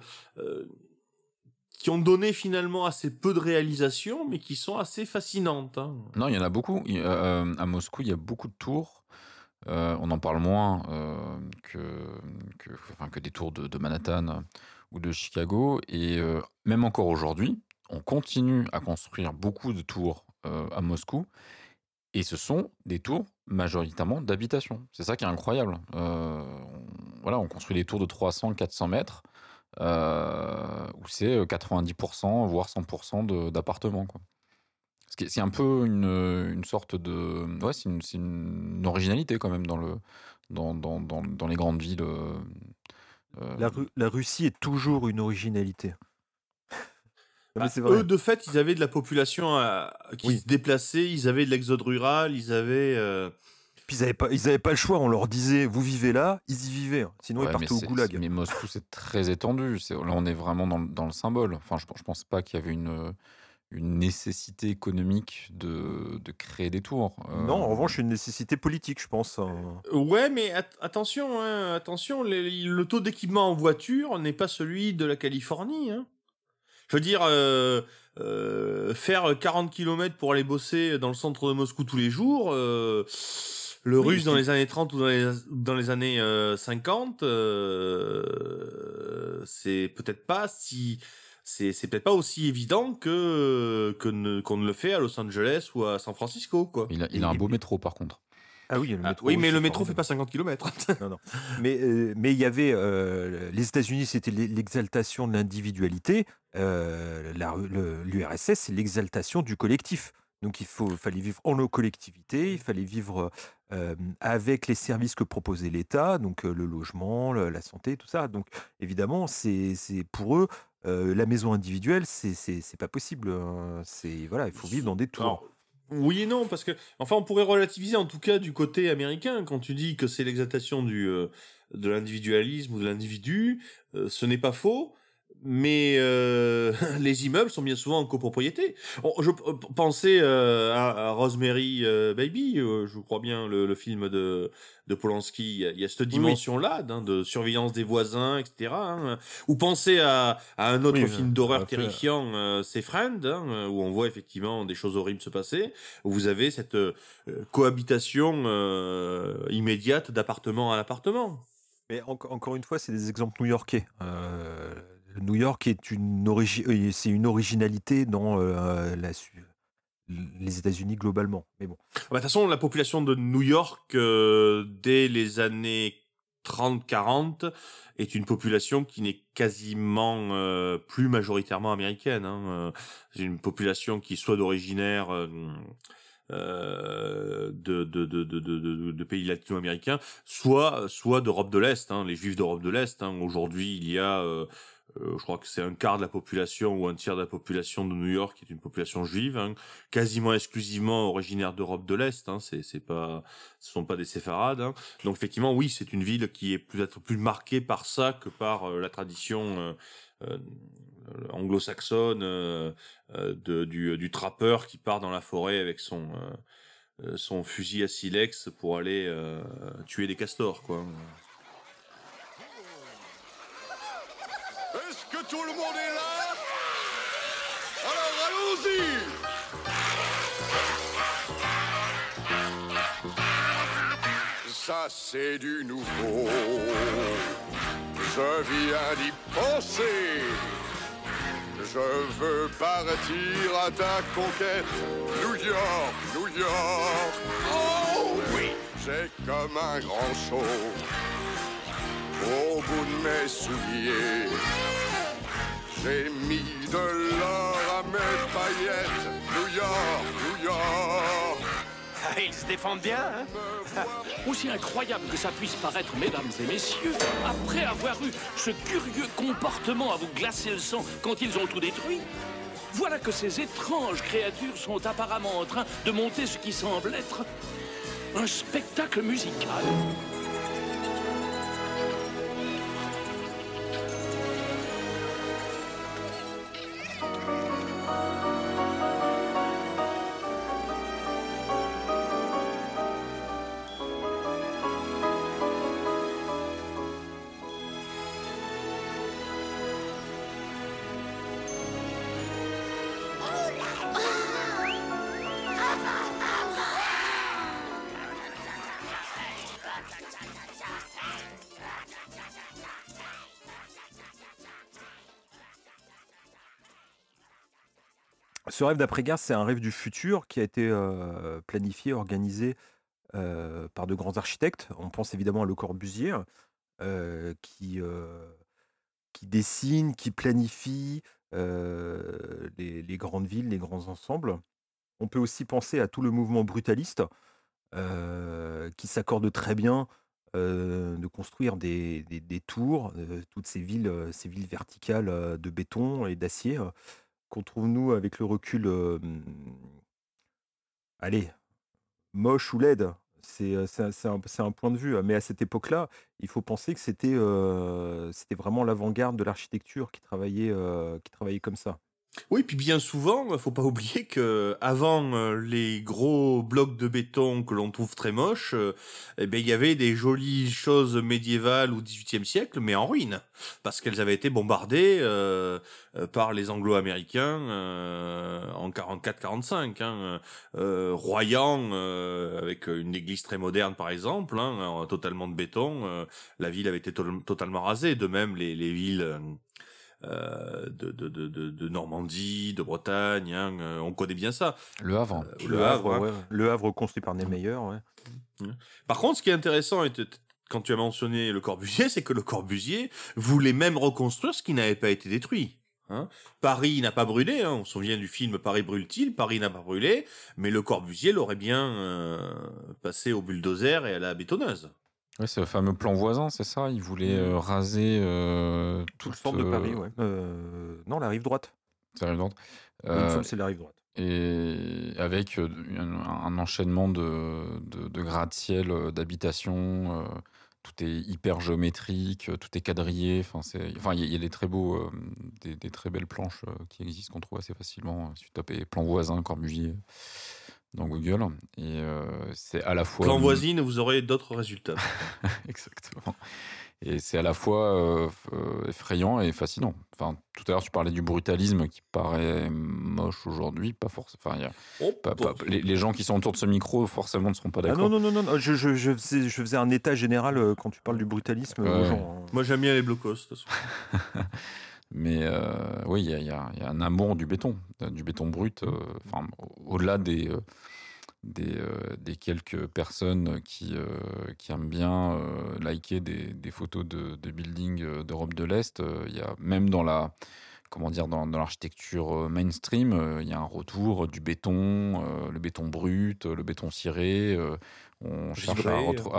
qui ont donné finalement assez peu de réalisations, mais qui sont assez fascinantes. hein. Non, il y en a beaucoup. À Moscou, il y a beaucoup de tours on en parle moins que, que, des tours de, Manhattan ou de Chicago. Et même encore aujourd'hui, on continue à construire beaucoup de tours euh, à Moscou. Et ce sont des tours majoritairement d'habitation. C'est ça qui est incroyable. Euh, on, voilà, on construit des tours de 300, 400 mètres, euh, où c'est 90%, voire 100% de- d'appartements. C'est un peu une, une sorte de... Ouais, c'est une, originalité quand même dans, le, dans, dans, dans, dans les grandes villes. euh, La, Ru- la Russie est toujours une originalité. Bah, eux, de fait, ils avaient de la population qui Oui. se déplaçait, ils avaient de l'exode rural, ils avaient. euh, Puis ils n'avaient pas, ils avaient pas le choix. On leur disait, vous vivez là, ils y vivaient. hein. Sinon, ouais, ils partaient au c'est- goulag. mais Moscou, c'est très étendu. Là, on est vraiment dans, le- dans le symbole. Enfin, je, je pense pas qu'il y avait une, une nécessité économique de, de créer des tours. Euh, Non, en revanche, une nécessité politique, je pense. hein. Ouais, mais at- attention, hein, attention, les- le taux d'équipement en voiture n'est pas celui de la Californie. hein. Je veux dire, euh, euh, faire 40 km pour aller bosser dans le centre de Moscou tous les jours, euh, le Oui, russe dans les années 30 ou dans les, dans les années euh, 50, euh, c'est peut-être pas si... C'est, c'est peut-être pas aussi évident que, que ne- qu'on ne le fait à Los Angeles ou à San Francisco, quoi. Il a, il a un beau métro, par contre. Ah oui, le Ah, oui, mais le métro fait pas 50 km. Non, non. Mais euh, mais il y avait euh, les États-Unis, c'était l'e- l'exaltation de l'individualité. Euh, le- L'URSS, c'est l'exaltation du collectif. Donc il faut, fallait vivre en nos collectivités, il fallait vivre euh, avec les services que proposait l'État, donc euh, le logement, le- la santé, tout ça. Donc évidemment, c'est pour eux euh, la maison individuelle, c'est pas possible. hein. C'est voilà, il faut vivre dans des tours. Alors, oui et non, parce que, enfin, on pourrait relativiser en tout cas du côté américain quand tu dis que c'est l'exaltation du euh, de l'individualisme ou de l'individu, euh, ce n'est pas faux. Mais euh, les immeubles sont bien souvent en copropriété. On- je euh, pensais euh, à, à Rosemary euh, Baby, je crois bien le, le film de de Polanski. Il y a, cette dimension-là hein, de surveillance des voisins, etc. hein. Ou pensez à, à un autre Oui, film d'horreur terrifiant, c'est Friend, hein, où on voit effectivement des choses horribles se passer. Où vous avez cette cohabitation immédiate d'appartement à appartement. Mais enco- encore une fois, c'est des exemples new-yorkais. Euh, New York est une, origi- euh, c'est une originalité dans euh, les États-Unis globalement. Mais bon, Bah, De toute façon, la population de New York, euh, dès les années 30-40, est une population qui n'est quasiment plus majoritairement américaine. Hein. C'est une population qui soit d'originaire de, pays latino-américains, soit, d'Europe de l'Est, hein, les Juifs d'Europe de l'Est. Hein. Aujourd'hui, il y a... euh, je crois que c'est un quart de la population ou un tiers de la population de New York qui est une population juive, hein, quasiment exclusivement originaire d'Europe de l'Est. Hein, c'est, c'est pas, ce sont pas des séfarades. Hein. Donc effectivement, oui, c'est une ville qui est peut-être plus marquée par ça que par euh, la tradition euh, euh, anglo-saxonne euh, de, du, du trappeur qui part dans la forêt avec son son fusil à silex pour aller tuer des castors, quoi. Est-ce que tout le monde est là Alors allons-y Ça c'est du nouveau. Je viens d'y penser. Je veux partir à ta conquête. New York, New York. Oh oui, j'ai comme un grand show au bout de mes souliers. J'ai mis de l'or à mes paillettes. New York, New York. Ah, Ils se défendent bien, hein Aussi incroyable que ça puisse paraître, mesdames et messieurs, après avoir eu ce curieux comportement à vous glacer le sang quand ils ont tout détruit, voilà que ces étranges créatures sont apparemment en train de monter ce qui semble être un spectacle musical. Ce rêve d'après-guerre, c'est un rêve du futur qui a été planifié, organisé par de grands architectes. On pense évidemment à Le Corbusier, qui, dessine, qui planifie les, grandes villes, les grands ensembles. On peut aussi penser à tout le mouvement brutaliste, qui s'accorde très bien de construire des, tours, toutes ces villes, ces villes verticales de béton et d'acier, qu'on trouve nous avec le recul, allez, moche ou laide. C'est un, point de vue, mais à cette époque-là, il faut penser que c'était vraiment l'avant-garde de l'architecture qui travaillait, qui travaillait comme ça. Oui, puis bien souvent, faut pas oublier que avant euh, les gros blocs de béton que l'on trouve très moches, euh, eh ben il y avait des jolies choses médiévales au XVIIIe siècle, mais en ruine, parce qu'elles avaient été bombardées euh, euh, par les Anglo-Américains euh, en 44-45, hein, euh, Royan euh, avec une église très moderne par exemple, hein, totalement de béton, euh, la ville avait été to- totalement rasée, de même les, les villes. Euh, de, de, de, de, de Normandie, de Bretagne, hein, euh, on connaît bien ça. Le Havre. Euh, le Havre. ouais. Le Havre construit par Niemeyer, ouais. Par contre, ce qui est intéressant, et quand tu as mentionné le Corbusier, c'est que le Corbusier voulait même reconstruire ce qui n'avait pas été détruit. hein. Paris n'a pas brûlé, hein, on se souvient du film Paris brûle-t-il, Paris n'a pas brûlé, mais le Corbusier l'aurait bien euh, passé au bulldozer et à la bétonneuse. C'est le fameux plan voisin, c'est ça? Il voulait euh, raser euh, Tout toute le centre de Paris, euh, ouais. Euh, non, la rive droite. droite. Me Euh, semble que c'est la rive droite. et avec euh, un, enchaînement de, de, de gratte-ciel, euh, d'habitation, euh, tout est hyper géométrique, euh, tout est quadrillé. Enfin, c'est, enfin, il y, a- il y a des très beaux, euh, des, des très belles planches euh, qui existent qu'on trouve assez facilement. euh, Si tu tapes plan voisin Corbusier dans Google, et euh, c'est à la fois Plan voisine, vous aurez d'autres résultats. Exactement. Et c'est à la fois euh, euh, effrayant et fascinant. Enfin, tout à l'heure, tu parlais du brutalisme qui paraît moche aujourd'hui, pas forcément. Enfin, Oh, pas- pas- les, les gens qui sont autour de ce micro, forcément, ne seront pas Ah d'accord. non, non, non, non, non, je, je, je, faisais, je faisais un état général quand tu parles du brutalisme aux gens. hein. Moi j'aime bien les blocos. de toute façon. Mais euh, oui, il y a, il y a- il y a un amour du béton, euh, du béton brut. euh, Enfin, au- au-delà des, des, des quelques personnes qui, qui aiment bien liker des, des photos de, de buildings d'Europe de l'Est, il y a même dans la comment dire dans, dans l'architecture mainstream, euh, il y a un retour du béton, euh, le béton brut, le béton ciré. euh, on cherche à,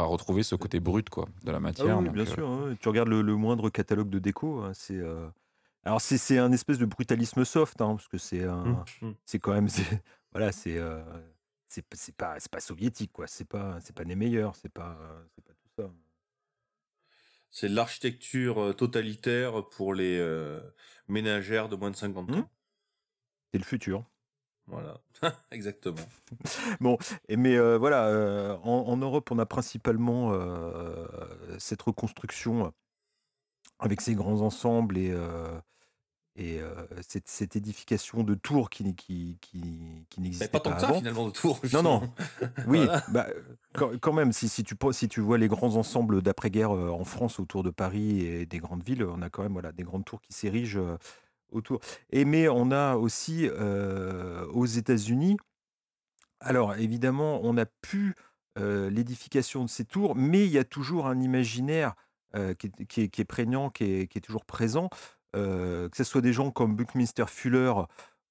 retrouver ce côté brut quoi, de la Ah matière. oui, donc, bien sûr. hein. Tu regardes le, le moindre catalogue de déco, hein, c'est. Alors c'est un espèce de brutalisme soft, hein, parce que c'est Hum, hum. c'est quand même, c'est- voilà, c'est, euh, c'est pas, c'est pas soviétique, quoi. C'est pas, c'est pas Niemeyer, c'est pas, c'est pas tout ça. C'est l'architecture euh, totalitaire pour les euh, ménagères de moins de 50 ans. Hum. C'est le futur. Voilà, exactement. Et mais euh, voilà, euh, en, en Europe, on a principalement cette reconstruction avec ces grands ensembles et, euh, et euh, cette, cette édification de tours qui, qui, qui, qui n'existait pas pas, tant que ça finalement de tour. Non, non. Oui, Voilà. bah, quand, quand même, si, si, tu, pe- si tu vois les grands ensembles d'après-guerre en France autour de Paris et des grandes villes, on a quand même voilà, des grandes tours qui s'érigent autour. Et mais on a aussi euh, aux États-Unis, alors évidemment, on plus euh, l'édification de ces tours, mais il y a toujours un imaginaire euh, qui, est, qui est- qui est prégnant, qui est, qui est toujours présent, euh, que ce soit des gens comme Buckminster Fuller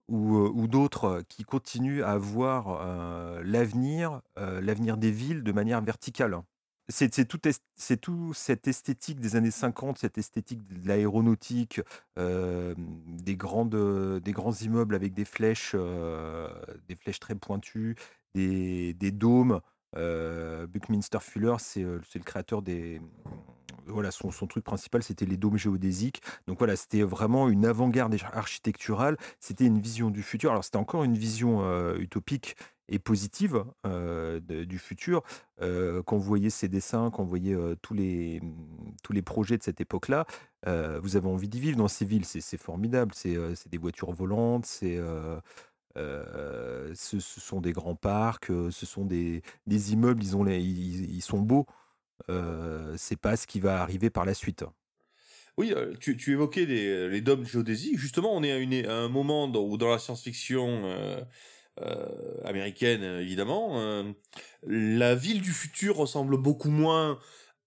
ou, euh, d'autres euh, qui continuent à voir l'avenir, l'avenir des villes de manière verticale. C'est est- tout cette esthétique des années 50, cette esthétique de l'aéronautique, des, grands immeubles avec des flèches, très pointues, des, dômes. Buckminster Fuller, c'est le créateur des. Voilà, son, son truc principal, c'était les dômes géodésiques. Donc voilà, c'était vraiment une avant-garde architecturale. C'était une vision du futur. Alors c'était encore une vision euh, utopique et positive euh, du futur. Euh, quand vous voyez ces dessins, quand vous voyez tous, les, tous les projets de cette époque-là, vous avez envie d'y vivre dans ces villes. C'est formidable. C'est des voitures volantes, c'est ce, sont des grands parcs, ce sont des, des immeubles. Ils, ont ils, ils sont beaux. C'est pas ce qui va arriver par la suite. Oui, euh, tu, évoquais les, les dômes géodésiques. Justement, on est à, un moment dans, où dans la science-fiction américaine, évidemment, la ville du futur ressemble beaucoup moins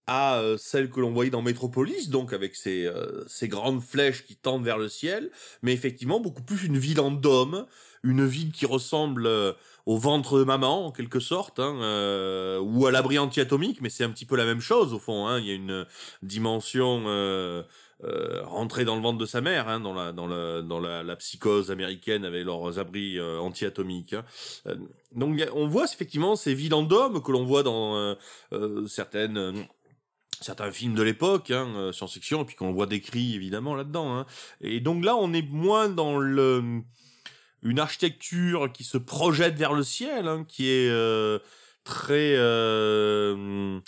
à euh, celle que l'on voyait dans Metropolis, donc avec ces, euh, grandes flèches qui tendent vers le ciel, mais effectivement beaucoup plus une ville en dôme, une ville qui ressemble euh, au ventre de maman en quelque sorte, hein, euh, ou à l'abri anti-atomique, mais c'est un petit peu la même chose au fond. Hein, il y a une dimension euh, rentrée dans le ventre de sa mère, hein, dans la dans la dans la, psychose américaine avec leurs abris anti-atomiques. hein. Donc on voit effectivement ces villes en dôme que l'on voit dans certaines certains films de l'époque, hein, euh, science-fiction, et puis qu'on voit décrit évidemment là-dedans. Hein. Et donc là, on est moins dans le une architecture qui se projette vers le ciel, hein, qui est euh, très euh,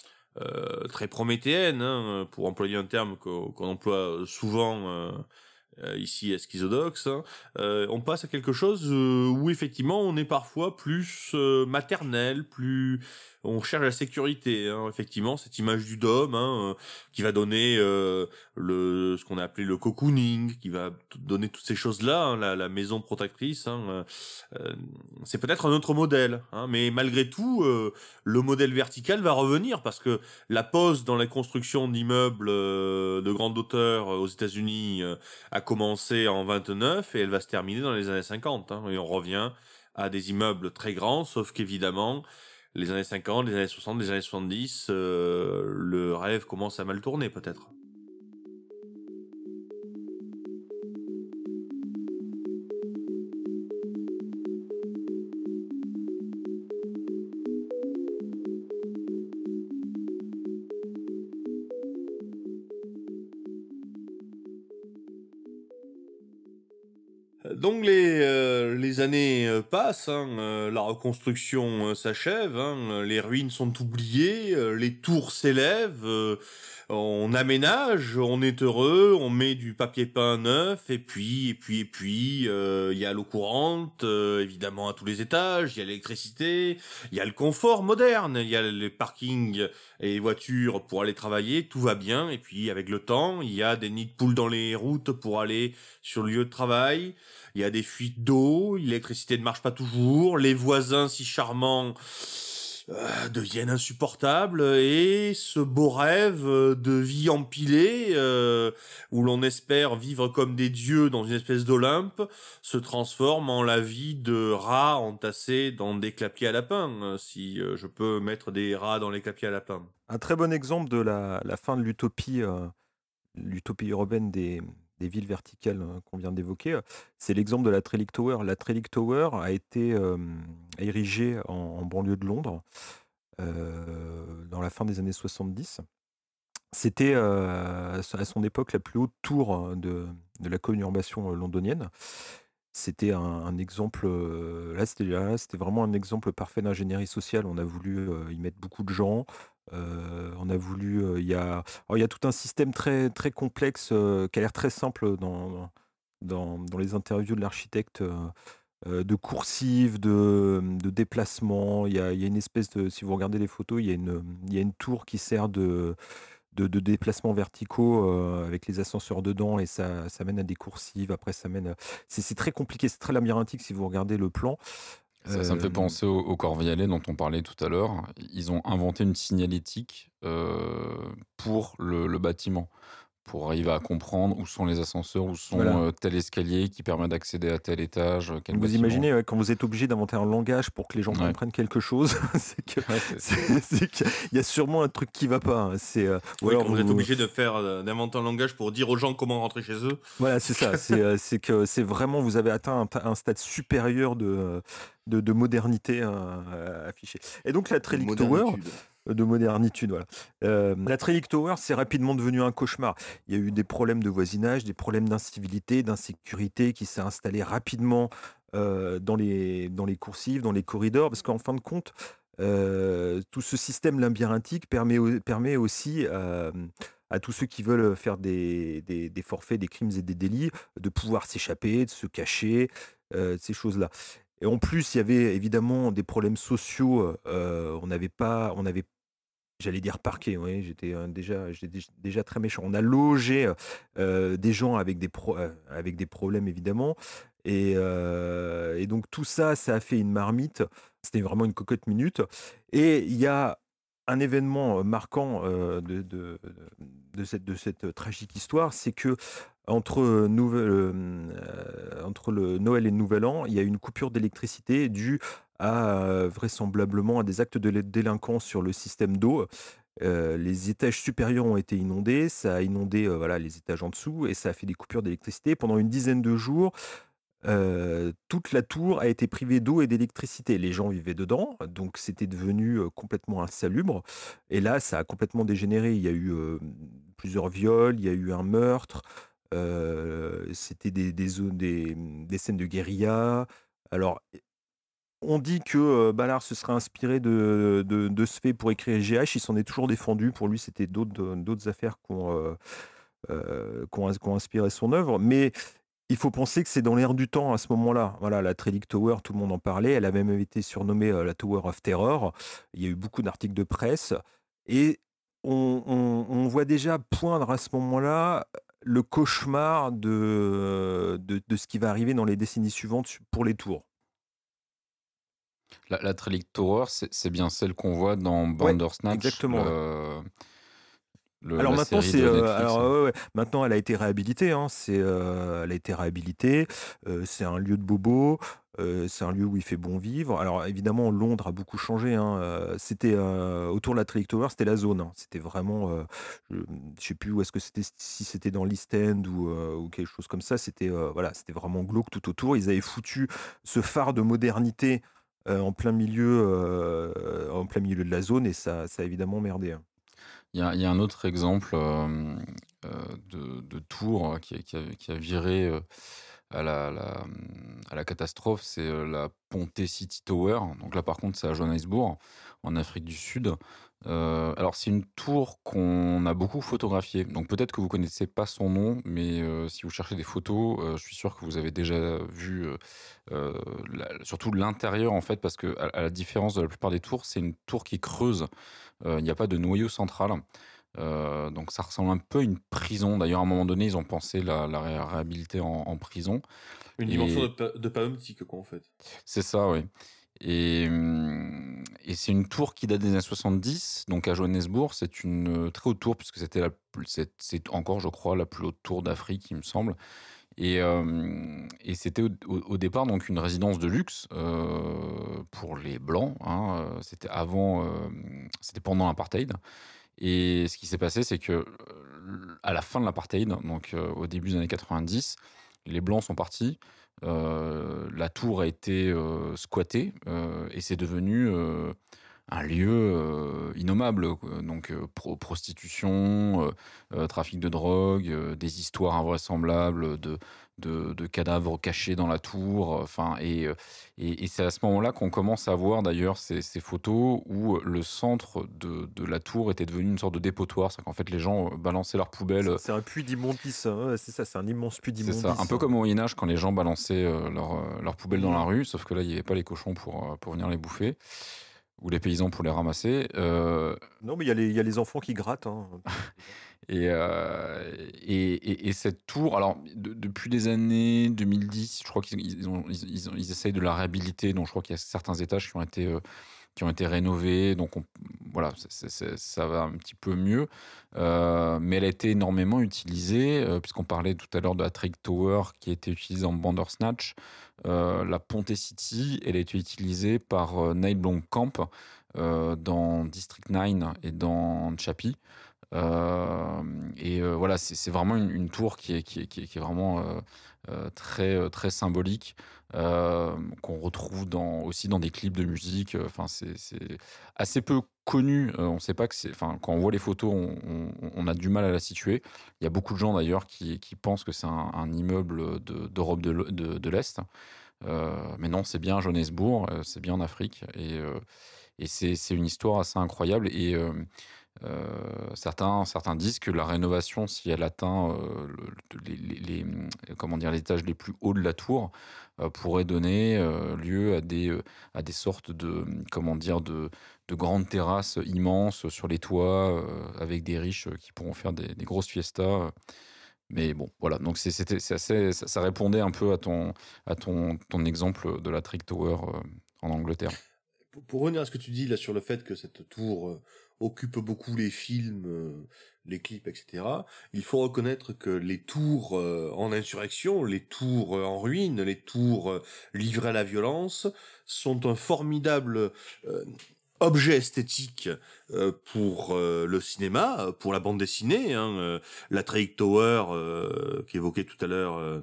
euh, très prométhéenne, hein, pour employer un terme qu'on emploie souvent. euh, euh, ici à Schizodox, hein. On passe à quelque chose où effectivement on est parfois plus maternel, plus on cherche la sécurité. Hein, effectivement, cette image du dôme hein, euh, qui va donner euh, le ce qu'on a appelé le cocooning, qui va donner toutes ces choses-là, hein, la, maison protectrice. Euh, c'est peut-être un autre modèle, mais malgré tout, le modèle vertical va revenir parce que la pause dans la construction d'immeubles de grande hauteur aux États-Unis a commencé en 29 et elle va se terminer dans les années 50. hein, et on revient à des immeubles très grands, sauf qu'évidemment, les années 50, les années 60, les années 70, euh, le rêve commence à mal tourner peut-être. Passent, hein, euh, la reconstruction euh, s'achève, hein, les ruines sont oubliées, euh, les tours s'élèvent, on aménage, on est heureux, on met du papier peint neuf, et puis, et puis, et puis, il y a l'eau courante, évidemment à tous les étages, il y a l'électricité, il y a le confort moderne, il y a les parkings et les voitures pour aller travailler, tout va bien, et puis avec le temps, il y a des nids de poules dans les routes pour aller sur le lieu de travail, il y a des fuites d'eau, l'électricité ne marche pas toujours, les voisins si charmants euh, deviennent insupportables et ce beau rêve de vie empilée euh, où l'on espère vivre comme des dieux dans une espèce d'Olympe se transforme en la vie de rats entassés dans des clapiers à lapin, euh, si je peux mettre des rats dans les clapiers à lapin. Un très bon exemple de la, fin de l'utopie, l'utopie urbaine des, des villes verticales euh, qu'on vient d'évoquer, c'est l'exemple de la Trellick Tower. La Trellick Tower a été érigée en, banlieue de Londres dans la fin des années 70. C'était à son époque la plus haute tour de, la conurbation londonienne. C'était un, un exemple, là c'était vraiment un exemple parfait d'ingénierie sociale. On a voulu y mettre beaucoup de gens. Euh, on a voulu, euh, il y a, alors, il y a tout un système très très complexe euh, qui a l'air très simple dans les interviews de l'architecte. de coursives, de, de déplacements. Il y a, une espèce de, si vous regardez les photos, il y a une, tour qui sert de, de, déplacements verticaux avec les ascenseurs dedans et ça, ça mène à des coursives. Après, ça mène. à- C'est c'est très compliqué, c'est très labyrinthique si vous regardez le plan. Ça, ça me fait Euh, penser au, au Corvialet dont on parlait tout à l'heure. Ils ont inventé une signalétique euh, pour le, le bâtiment, pour arriver à comprendre où sont les ascenseurs, où sont Voilà. euh, tel escalier qui permet d'accéder à tel étage, euh, quel Vous bâtiment. imaginez ouais, quand vous êtes obligé d'inventer un langage pour que les gens Ouais. comprennent quelque chose, c'est que Ouais, qu'il y a sûrement un truc qui va pas. hein. C'est euh, ou Oui, alors quand vous êtes obligé de faire euh, d'inventer un langage pour dire aux gens comment rentrer chez eux. Voilà, c'est ça. C'est euh, que c'est vraiment, vous avez atteint un, ta- un stade supérieur de, de, de modernité euh, affiché. Et donc la Trellick Tower, euh, de modernitude, voilà. Euh, la Trellick Tower, c'est rapidement devenu un cauchemar. Il y a eu des problèmes de voisinage, des problèmes d'incivilité, d'insécurité qui s'est installé rapidement euh, dans, les, dans les coursives, dans les corridors, parce qu'en fin de compte, euh, tout ce système labyrinthique permet, permet aussi à tous ceux qui veulent faire des, des- forfaits, des crimes et des délits, de pouvoir s'échapper, de se cacher, ces choses-là. Et en plus, il y avait évidemment des problèmes sociaux. on n'avait pas, on J'allais dire parqué, oui, j'étais déjà, déjà très méchant. On a logé des gens avec des, problèmes, évidemment. Et, donc, tout ça, ça a fait une marmite. C'était vraiment une cocotte minute. Et il y a un événement marquant de cette tragique histoire, c'est que entre, nouvel- euh, entre le Noël et le Nouvel An, il y a une coupure d'électricité due à euh, vraisemblablement à des actes de délinquance sur le système d'eau. Euh, les étages supérieurs ont été inondés, ça a inondé euh, voilà, les étages en dessous et ça a fait des coupures d'électricité. Pendant une dizaine de jours, euh, toute la tour a été privée d'eau et d'électricité. Les gens vivaient dedans, donc c'était devenu euh, complètement insalubre. Et là, ça a complètement dégénéré. Il y a eu euh, plusieurs viols, il y a eu un meurtre, euh, c'était des, des, scènes de guérilla. Alors, on dit que euh, Ballard se serait inspiré de, de, ce fait pour écrire GH. Il s'en est toujours défendu. Pour lui, c'était d'autres affaires qui ont, euh, euh, qui ont- inspiré son œuvre. Mais il faut penser que c'est dans l'air du temps à ce moment-là. Voilà, la Trellick Tower, tout le monde en parlait. Elle a même été surnommée euh, la Tower of Terror. Il y a eu beaucoup d'articles de presse. Et on voit déjà poindre à ce moment-là le cauchemar de, de, de ce qui va arriver dans les décennies suivantes pour les tours. La, la Tower, c'est bien celle qu'on voit dans Bandersnatch. exactement, le- Alors maintenant, c'est euh, alors ouais, ouais. maintenant elle a été réhabilitée. Hein, c'est euh, elle a été réhabilitée. euh, c'est un lieu de bobo. c'est un lieu où il fait bon vivre. Alors évidemment, Londres a beaucoup changé. hein, c'était autour de la Trellick Tower, c'était la zone. hein, c'était vraiment, je, je sais plus où est-ce que c'était, si c'était dans l'East End ou, ou quelque chose comme ça. C'était voilà, c'était vraiment glauque tout autour. Ils avaient foutu ce phare de modernité en plein milieu, en plein milieu de la zone et ça, ça a évidemment merdé. Hein. Il y a, un autre exemple euh, euh, de, tour qui, a- qui a, viré euh, à la, catastrophe, c'est la Ponte City Tower. Donc là, par contre, c'est à Johannesburg, en Afrique du Sud. Euh, alors, c'est une tour qu'on a beaucoup photographiée. Donc peut-être que vous connaissez pas son nom, mais euh, si vous cherchez des photos, euh, je suis sûr que vous avez déjà vu la- surtout l'intérieur, en fait, parce que à, à la différence de la plupart des tours, c'est une tour qui creuse. Il n'y a pas de noyau central. Euh, donc ça ressemble un peu à une prison. D'ailleurs, à un moment donné, ils ont pensé la, la ré- réhabiliter en, en prison. Une Et- dimension de, pa- de quoi, en fait. C'est ça, oui. Et, hum, et c'est une tour qui date des années 70, donc à Johannesburg. C'est une euh, très haute tour, puisque c'était la c'est c'est encore, je crois, la plus haute tour d'Afrique, il me semble. Et, c'était au, départ donc une résidence de luxe euh, pour les blancs. hein. Euh, C'était avant, c'était pendant l'apartheid. Et ce qui s'est passé, c'est que à la fin de l'apartheid, donc au début des années 90, les blancs sont partis. Euh, la tour a été euh, squattée euh, et c'est devenu un lieu euh, innommable. quoi. Donc euh, pro- prostitution, euh, euh, trafic de drogue, euh, des histoires invraisemblables de, de, de cadavres cachés dans la tour. Enfin, et, euh, et, et c'est à ce moment-là qu'on commence à voir d'ailleurs ces, ces photos où le centre de, de la tour était devenu une sorte de dépotoir. C'est qu'en fait les gens euh, balançaient leurs poubelles. C'est un puits d'immondice, hein, c'est ça, c'est un immense puits C'est d'immondice. ça, un peu comme au Moyen Âge quand les gens balançaient euh, leurs euh, poubelles dans la rue, sauf que là il n'y avait pas les cochons pour, euh, pour venir les bouffer, ou les paysans pour les ramasser. Euh, Non, mais il y, a les- il y a les enfants qui grattent. hein. et, euh, et, et- et cette tour, alors de- depuis les années 2010, je crois qu'ils ils ils essayent de la réhabiliter, donc je crois qu'il y a certains étages qui ont été, euh, qui ont été rénovés, donc on- voilà, ça va un petit peu mieux. Euh, mais elle a été énormément utilisée, euh, puisqu'on parlait tout à l'heure de la Trick Tower qui a été utilisée en Bandersnatch. Euh, la Ponte City, elle a été utilisée par Neil Blomkamp dans District 9 et dans Chappie. Et voilà, c'est vraiment une, tour qui est, vraiment très, euh, très symbolique, euh, qu'on retrouve aussi dans des clips de musique. Enfin, c'est assez peu connu. Euh, on sait pas que c'est. Enfin, quand on voit les photos, on, a du mal à la situer. Il y a beaucoup de gens d'ailleurs qui, pensent que c'est un, immeuble de- d'Europe de, de, l'Est. Euh, mais non, c'est bien à Johannesburg, euh, c'est bien en Afrique. Et, euh, et c'est une histoire assez incroyable. Et, euh, euh, certains, certains disent que la rénovation, si elle atteint euh, le- les, hum, comment dire, les étages les plus hauts de la tour, euh, pourrait donner euh, lieu à des, euh, à des sortes de, comment dire, de, de grandes terrasses immenses sur les toits, euh, avec des riches euh, qui pourront faire des, grosses fiestas. euh. Mais bon, voilà. Donc c'était, assez, ça, ça répondait un peu à ton, à ton, ton exemple de la Trick Tower euh, en Angleterre. Pour, revenir à ce que tu dis là sur le fait que cette tour euh, occupe beaucoup les films, euh, les clips, etc., il faut reconnaître que les tours euh, en insurrection, les tours euh, en ruine, les tours livrées à la violence sont un formidable objet esthétique pour le cinéma, pour la bande dessinée. Hein, la Trade Tower qu'évoquait tout à l'heure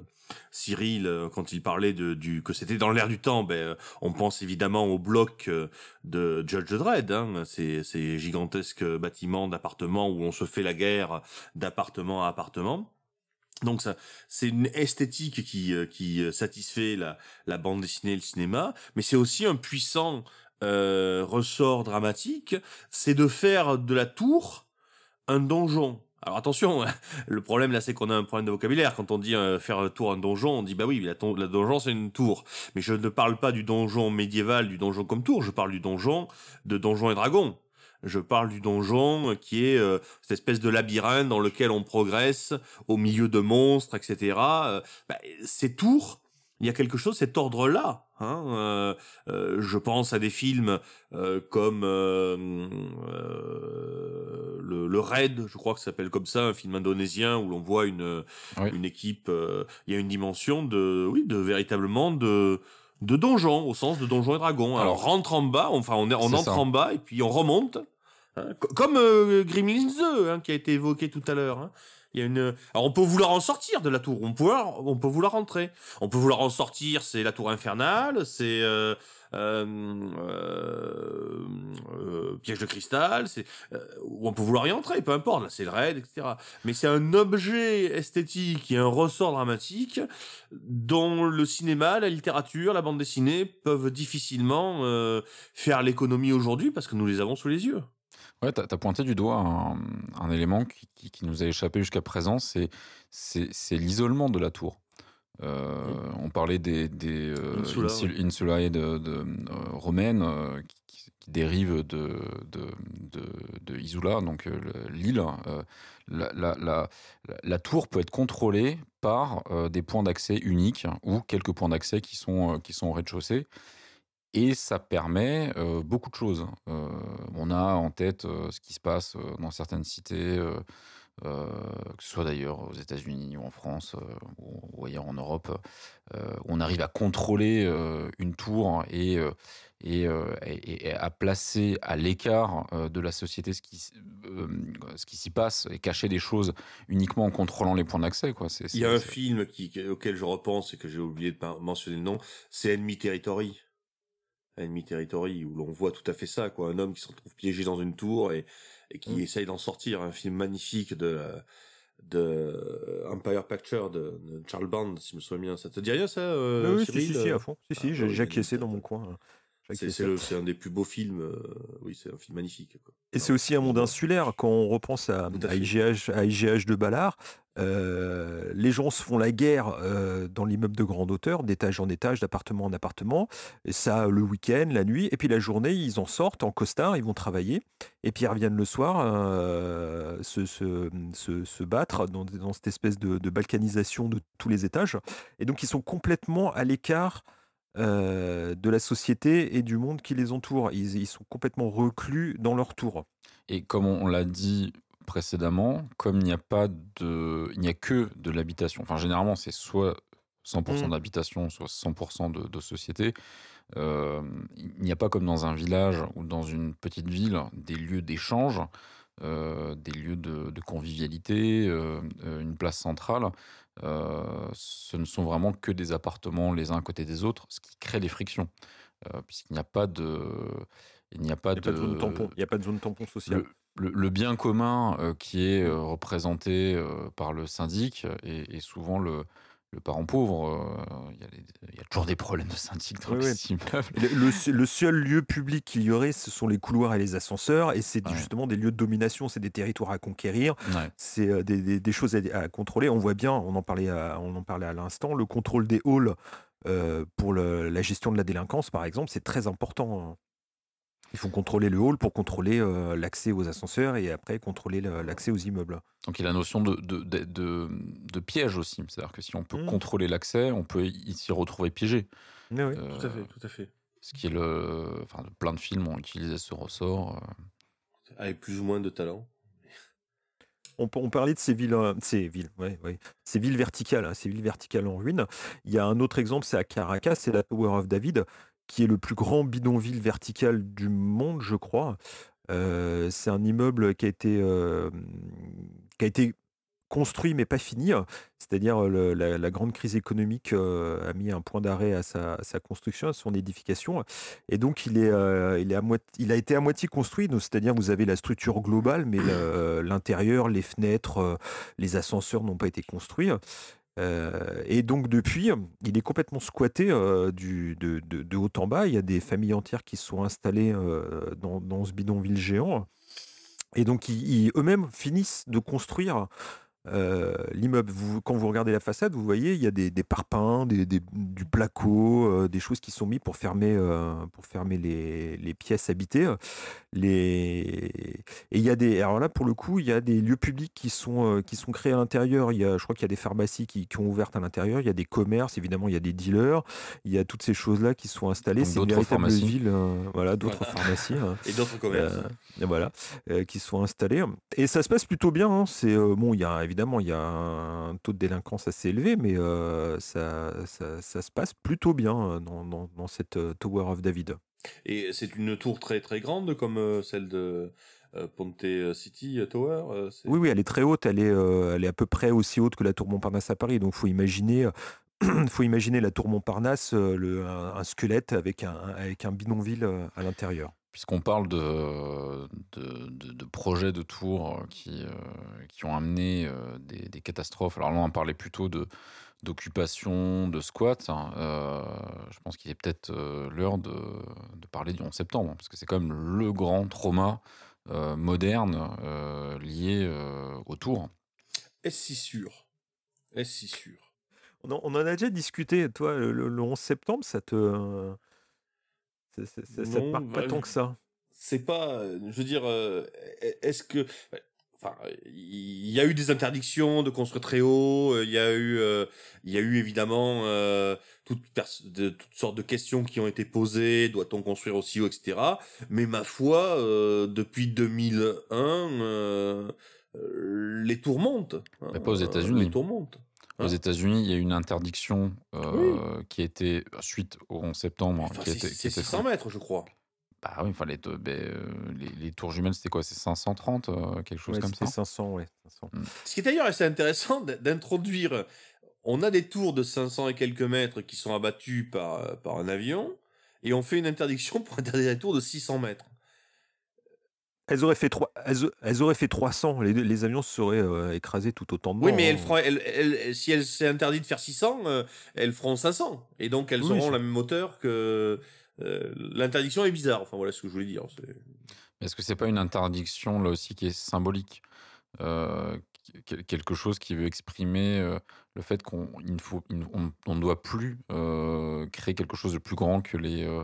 Cyril euh, quand il parlait de, du que c'était dans l'air du temps. Ben, euh, on pense évidemment au bloc euh, de Judge Dredd, hein, ces, gigantesques bâtiments d'appartements où on se fait la guerre d'appartement à appartement. Donc ça, c'est une esthétique qui qui satisfait la la bande dessinée et le cinéma, mais c'est aussi un puissant ressort dramatique, c'est de faire de la tour un donjon. Alors attention, le problème là c'est qu'on a un problème de vocabulaire. Quand on dit euh, faire un tour un donjon, on dit bah oui, la, la donjon c'est une tour. Mais je ne parle pas du donjon médiéval, du donjon comme tour, je parle du donjon de Donjons et Dragons. Je parle du donjon qui est euh, cette espèce de labyrinthe dans lequel on progresse au milieu de monstres, etc. Euh, bah, ces tours, il y a quelque chose, cet ordre-là. Hein, euh, euh, je pense à des films euh, comme euh, euh, le, le Raid, je crois que ça s'appelle comme ça, un film indonésien où l'on voit une Oui. une équipe. Il y a une dimension de, oui, de véritablement de de donjon au sens de donjon et dragon. Alors, Alors, on rentre en bas, enfin on, est- on entre ça. en bas et puis on remonte. hein, co- comme Gremlins 2 hein, qui a été évoqué tout à l'heure. hein. On peut vouloir en sortir de la tour, on peut, on vouloir rentrer. On peut vouloir en sortir, c'est la tour infernale, c'est euh, euh, euh, piège de cristal, on peut vouloir y entrer, peu importe. C'est le raid, etc. Mais c'est un objet esthétique et un ressort dramatique dont le cinéma, la littérature, la bande dessinée peuvent difficilement faire l'économie aujourd'hui parce que nous les avons sous les yeux. Ouais, tu as, pointé du doigt un, un élément qui, qui- qui nous a échappé jusqu'à présent, c'est l'isolement de la tour. Euh, On parlait des, des euh, Insula, insul- ouais. insulae de, de, euh, romaines qui, dérivent de, de, Isula, donc euh, le- l'île. Euh, la, la, la, la- la tour peut être contrôlée par des points d'accès uniques ou quelques points d'accès qui sont, qui sont au rez-de-chaussée. Et ça permet euh, beaucoup de choses. Euh, on a en tête euh, ce qui se passe dans certaines cités, que ce soit d'ailleurs aux États-Unis ou en France ou, ailleurs en Europe. on arrive à contrôler une tour et, et, et- et à placer à l'écart de la société ce qui, ce qui s'y passe et cacher des choses uniquement en contrôlant les points d'accès. quoi. C'est- Il y a un film qui, auquel je repense et que j'ai oublié de mentionner le nom, c'est Enemy Territory. Enemy Territory, où l'on voit tout à fait ça, quoi. Un homme qui se retrouve piégé dans une tour et, et qui Mm. essaye d'en sortir. Un film magnifique de, Empire Picture de, de Charles Band, si je me souviens bien. Ça te dit rien, ça, euh, oui, si, Cyril si, si, à fond. Si, si, Ah, j'ai acquiescé dans mon coin. C'est un des plus beaux films. euh, oui, c'est un film magnifique. Quoi. Et c'est aussi un monde insulaire. Quand on repense à, à. IGH, à IGH de Ballard, euh, les gens se font la guerre euh, dans l'immeuble de grande hauteur, d'étage en étage, d'appartement en appartement. Et ça, le week-end, la nuit. Et puis la journée, ils en sortent en costard, ils vont travailler. Et puis ils reviennent le soir se, se, se- se battre dans, dans cette espèce de, de balkanisation de tous les étages. Et donc ils sont complètement à l'écart euh, de la société et du monde qui les entoure. Ils, ils sont complètement reclus dans leur tour. Et comme on l'a dit précédemment, comme il n'y a pas de, il n'y a que de l'habitation. Enfin, généralement, c'est soit 100% Mm. d'habitation, soit 100% de, de société. Euh, il n'y a pas comme dans un village ou dans une petite ville des lieux d'échange, euh, des lieux de, de convivialité, euh, une place centrale. Euh, ce ne sont vraiment que des appartements les uns à côté des autres, ce qui crée des frictions, euh, puisqu'il n'y a pas de, il n'y a pas Il n'y a pas de zone tampon. Il y a pas de zone tampon sociale. le, le- le bien commun euh, qui est euh, représenté par le syndic est, est souvent le, le parent pauvre, euh, il y, a y toujours des problèmes de syndic dans Oui, les oui. immeubles. Le, le se- le seul lieu public qu'il y aurait, ce sont les couloirs et les ascenseurs, et c'est Ouais. justement des lieux de domination, c'est des territoires à conquérir, Ouais. c'est euh, des, des- des choses à, à contrôler. On voit bien, on en parlait à, on en parlait à l'instant, le contrôle des halls euh, pour le- la gestion de la délinquance, par exemple, c'est très important. Hein. Il faut contrôler le hall pour contrôler euh, l'accès aux ascenseurs et après contrôler le- l'accès aux immeubles. Donc il y a la notion de, de, de, de- de piège aussi. C'est-à-dire que si on peut Mm. contrôler l'accès, on peut y s'y retrouver piégé. Mais oui. Euh, Tout à fait, tout à fait. Ce qui est le. Enfin, plein de films ont utilisé ce ressort. euh. Avec plus ou moins de talent. On, on parlait de ces villes, ces villes, ouais, ouais, ces villes verticales, hein, ces villes verticales en ruine. Il y a un autre exemple, c'est à Caracas, c'est la Tower of David, qui est le plus grand bidonville vertical du monde, je crois. C'est un immeuble qui a été, qui a été construit mais pas fini. C'est-à-dire la, la grande crise économique a mis un point d'arrêt à sa, construction, à son édification. Et donc il, est, il, est à il a été à moitié construit. C'est-à-dire vous avez la structure globale, mais l'intérieur, les fenêtres, les ascenseurs n'ont pas été construits. Euh, et donc depuis, il est complètement squatté euh, de, haut en bas. Il y a des familles entières qui se sont installées euh, dans, ce bidonville géant. Et donc ils- eux-mêmes finissent de construire euh, l'immeuble. Vous- Quand vous regardez la façade, vous voyez, il y a des, des parpaings, des, des- du placo, euh, des choses qui sont mises pour fermer, euh, pour fermer les, les pièces habitées. Les... Et il y a des. Alors là, pour le coup, il y a des lieux publics qui sont, qui sont créés à l'intérieur. Il y a, je crois qu'il y a des pharmacies qui, qui ont ouvert à l'intérieur. Il y a des commerces, évidemment, il y a des dealers. Il y a toutes ces choses-là qui sont installées. C'est une d'autres véritable pharmacies. ville. euh, voilà, d'autres Voilà. pharmacies. hein. Et d'autres commerces. Euh, voilà, euh, qui sont installés. Et ça se passe plutôt bien. hein. C'est bon, il y a évidemment il y a un taux de délinquance assez élevé, mais euh, ça, ça, ça se passe plutôt bien dans, dans, dans cette Tower of David. Et c'est une tour très très grande comme celle de Ponte City Tower. Oui, oui, elle est très haute. Elle est, euh, elle est à peu près aussi haute que la Tour Montparnasse à Paris. Donc, faut imaginer. faut imaginer la tour Montparnasse, le, un, un squelette avec un, avec un bidonville à l'intérieur. Puisqu'on parle de, de, de- de projets de tours qui, euh, qui ont amené euh, des, des catastrophes. Alors là, on parlait plutôt de d'occupation, de squat. hein. Euh, je pense qu'il est peut-être euh, l'heure de, de parler du 11 septembre, parce que c'est quand même le grand trauma euh, moderne euh, lié euh, aux tours. Est-ce si sûr? Est-ce si sûr? On en, on en a déjà discuté. Toi, le, le- le 11 septembre, ça te, ça, ça- ça- ça te Non, marque pas bah, tant que ça. C'est pas. euh, Je veux dire, euh, est-ce que. Enfin, il y a eu des interdictions de construire très haut. euh, Il y a eu, euh, il y a eu évidemment euh, toutes, pers- de, toutes sortes de questions qui ont été posées. Doit-on construire aussi haut, etc. Mais ma foi, euh, depuis 2001, euh, euh, les tours montent. hein, Mais pas aux euh, États-Unis. Les tours montent. Aux Hein États-Unis, il y a eu une interdiction euh, qui a été, suite au 11 septembre, Enfin, qui c'est été, qui c'est a été 600 mètres, je crois. Bah oui, enfin, les, to- ben, euh, les, les tours jumelles, c'était quoi C'est 530, euh, quelque chose Ouais, comme ça? 500, ouais. 500. Ce qui est d'ailleurs assez intéressant d'introduire. On a des tours de 500 et quelques mètres qui sont abattus par, par un avion, et on fait une interdiction pour interdire les tours de 600 mètres. Elles auraient fait trois, elles, a- elles auraient fait 300. Les, les avions se seraient euh, écrasés tout autant de Oui, mais hein. elles feront- elles- elles- si elle s'est interdit de faire 600, euh, elles feront 500. Et donc elles Oui, auront la même hauteur que. euh, L'interdiction est bizarre. Enfin voilà ce que je voulais dire. Est-ce que c'est pas une interdiction, là aussi, qui est symbolique Euh, que- Quelque chose qui veut exprimer euh, le fait qu'on il ne on on ne doit plus euh, créer quelque chose de plus grand que les, euh,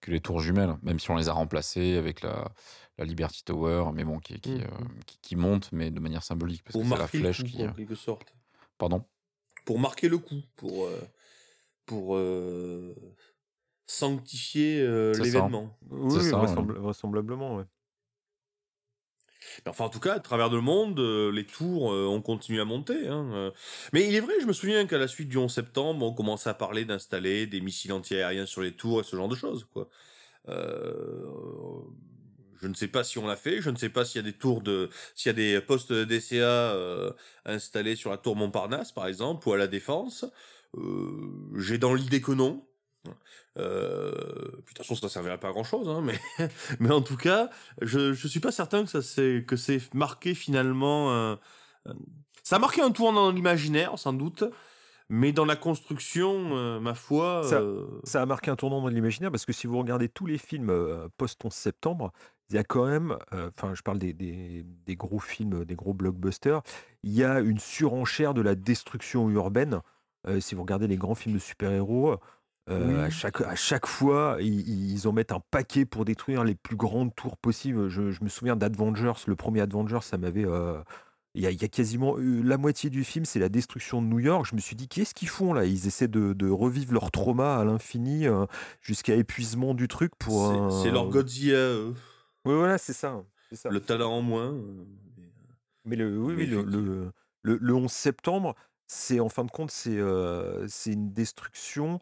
que les tours jumelles, même si on les a remplacées avec la, la Liberty Tower, mais bon, qui, qui, Mhm. euh, qui, qui monte, mais de manière symbolique, parce Pour que c'est la marquer le flèche coup, qui... quoi, euh, en quelque sorte. Pardon? Pour marquer le coup. Pour. euh, pour euh, sanctifier euh, l'événement. Oui, oui, ça, ouais. vraisemble- vraisemblablement, ouais. Enfin, en tout cas, à travers le monde, euh, les tours euh, ont continué à monter. hein. Mais il est vrai, je me souviens qu'à la suite du 11 septembre, on commençait à parler d'installer des missiles antiaériens sur les tours et ce genre de choses. Quoi. Euh, je ne sais pas si on l'a fait, je ne sais pas s'il y a des tours de, s'il y a des postes DCA euh, installés sur la tour Montparnasse, par exemple, ou à la Défense. Euh, J'ai dans l'idée que non. Euh, puis, de toute façon, ça ne servirait pas à grand chose, hein, mais, mais en tout cas, je, je suis pas certain que ça c'est que c'est marqué finalement. euh, ça a marqué un tour dans l'imaginaire, sans doute, Mais dans la construction, euh, ma foi, Ça- euh, Ça a marqué un tournant dans l'imaginaire parce que si vous regardez tous les films euh, post-11 septembre, il y a quand même, euh, enfin je parle des, des- des gros films, des gros blockbusters, il y a une surenchère de la destruction urbaine. Euh, si vous regardez les grands films de super-héros, euh, Oui. à, chaque, à chaque fois, ils, ils en mettent un paquet pour détruire les plus grandes tours possibles. Je, je me souviens d'Avengers, le premier Avengers, ça m'avait... euh, il y, a, il y a quasiment la moitié du film, c'est la destruction de New York. Je me suis dit, qu'est-ce qu'ils font là? Ils essaient de, de revivre leur trauma à l'infini euh, jusqu'à épuisement du truc pour. c'est un- c'est leur Godzilla, Ouais, voilà, c'est ça. c'est ça. le talent en moins. euh, Mais le, oui, Mais oui, le, le, le- le 11 septembre, c'est en fin de compte, c'est euh, une destruction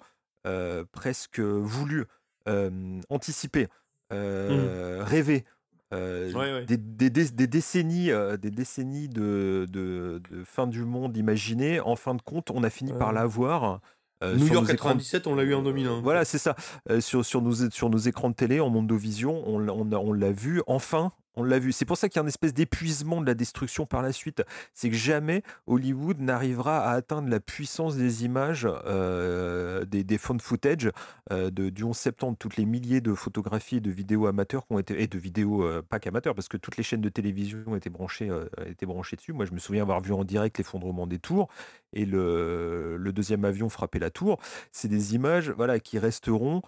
euh, presque voulue, euh, anticipée, euh, rêvée. euh, Mmh. Ouais, ouais. Des, des- des- des décennies, euh, des décennies de, de- de fin du monde imaginées. En fin de compte, on a fini par l'avoir. Euh, New York nos écrans de- 97, on l'a eu en 2001. Voilà, c'est ça. Euh, sur, sur, nos, sur nos écrans de télé, en Mondovision, on, on, on l'a vu, enfin, on l'a vu. C'est pour ça qu'il y a une espèce d'épuisement de la destruction par la suite. C'est que jamais Hollywood n'arrivera à atteindre la puissance des images, euh, des, des found footage euh, du 11 septembre. Toutes les milliers de photographies et de vidéos amateurs qui ont été, et de vidéos euh, pas qu'amateurs, parce que toutes les chaînes de télévision étaient branchées, branchées dessus. Moi, je me souviens avoir vu en direct l'effondrement des tours et le, le deuxième avion frapper la tour c'est des images voilà, qui resteront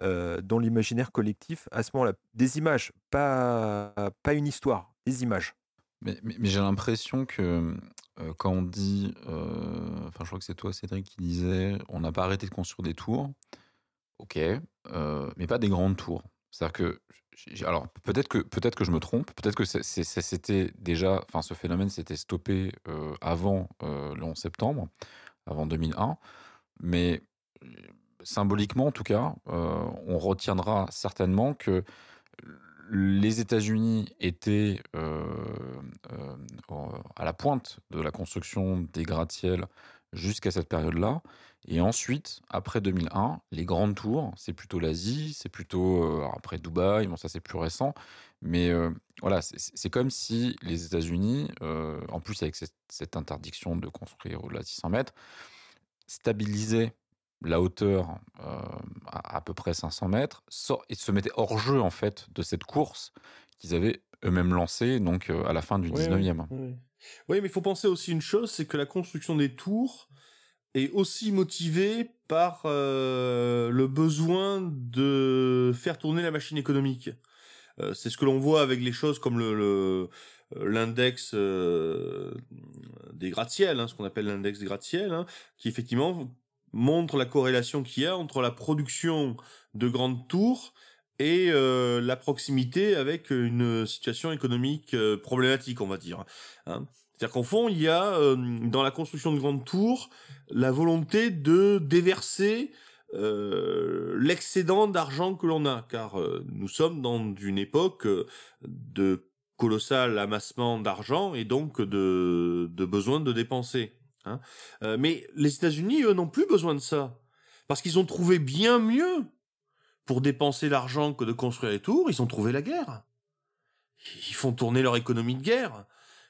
euh, dans l'imaginaire collectif à ce moment-là. Des images, pas, pas une histoire, des images. Mais, j'ai l'impression que euh, quand on dit, euh, je crois que c'est toi Cédric qui disait, on n'a pas arrêté de construire des tours, ok, mais pas des grandes tours. C'est-à-dire que, alors peut-être que peut-être que je me trompe, peut-être que s'était déjà, enfin ce phénomène s'était stoppé avant le 11 septembre, avant 2001, mais symboliquement en tout cas, euh, on retiendra certainement que les États-Unis étaient euh, euh, à la pointe de la construction des gratte-ciels jusqu'à cette période-là. Et ensuite, après 2001, les grandes tours, c'est plutôt l'Asie, c'est plutôt après Dubaï, bon ça c'est plus récent, mais voilà, c'est- comme si les États-Unis, en plus avec cette interdiction de construire au-delà de 600 mètres, stabilisaient la hauteur euh, à à peu près 500 mètres sort- et se mettaient hors jeu en fait de cette course qu'ils avaient eux-mêmes lancée donc euh, à la fin du Ouais, 19e. ouais, ouais. Oui, mais il faut penser aussi une chose, c'est que la construction des tours est aussi motivée par euh, le besoin de faire tourner la machine économique. Euh, c'est ce que l'on voit avec les choses comme le, le- l'index euh, des gratte-ciel, hein, ce qu'on appelle l'index des gratte-ciel, hein, qui effectivement montre la corrélation qu'il y a entre la production de grandes tours et euh, la proximité avec une situation économique euh, problématique, on va dire. hein. C'est-à-dire qu'en fond, il y a euh, dans la construction de grandes tours la volonté de déverser euh, l'excédent d'argent que l'on a, car euh, nous sommes dans une époque euh, de colossal amassement d'argent et donc de, de besoin de dépenser. Hein. Euh, mais les États-Unis, eux, n'ont plus besoin de ça, parce qu'ils ont trouvé bien mieux pour dépenser l'argent que de construire les tours, ils ont trouvé la guerre. Ils font tourner leur économie de guerre.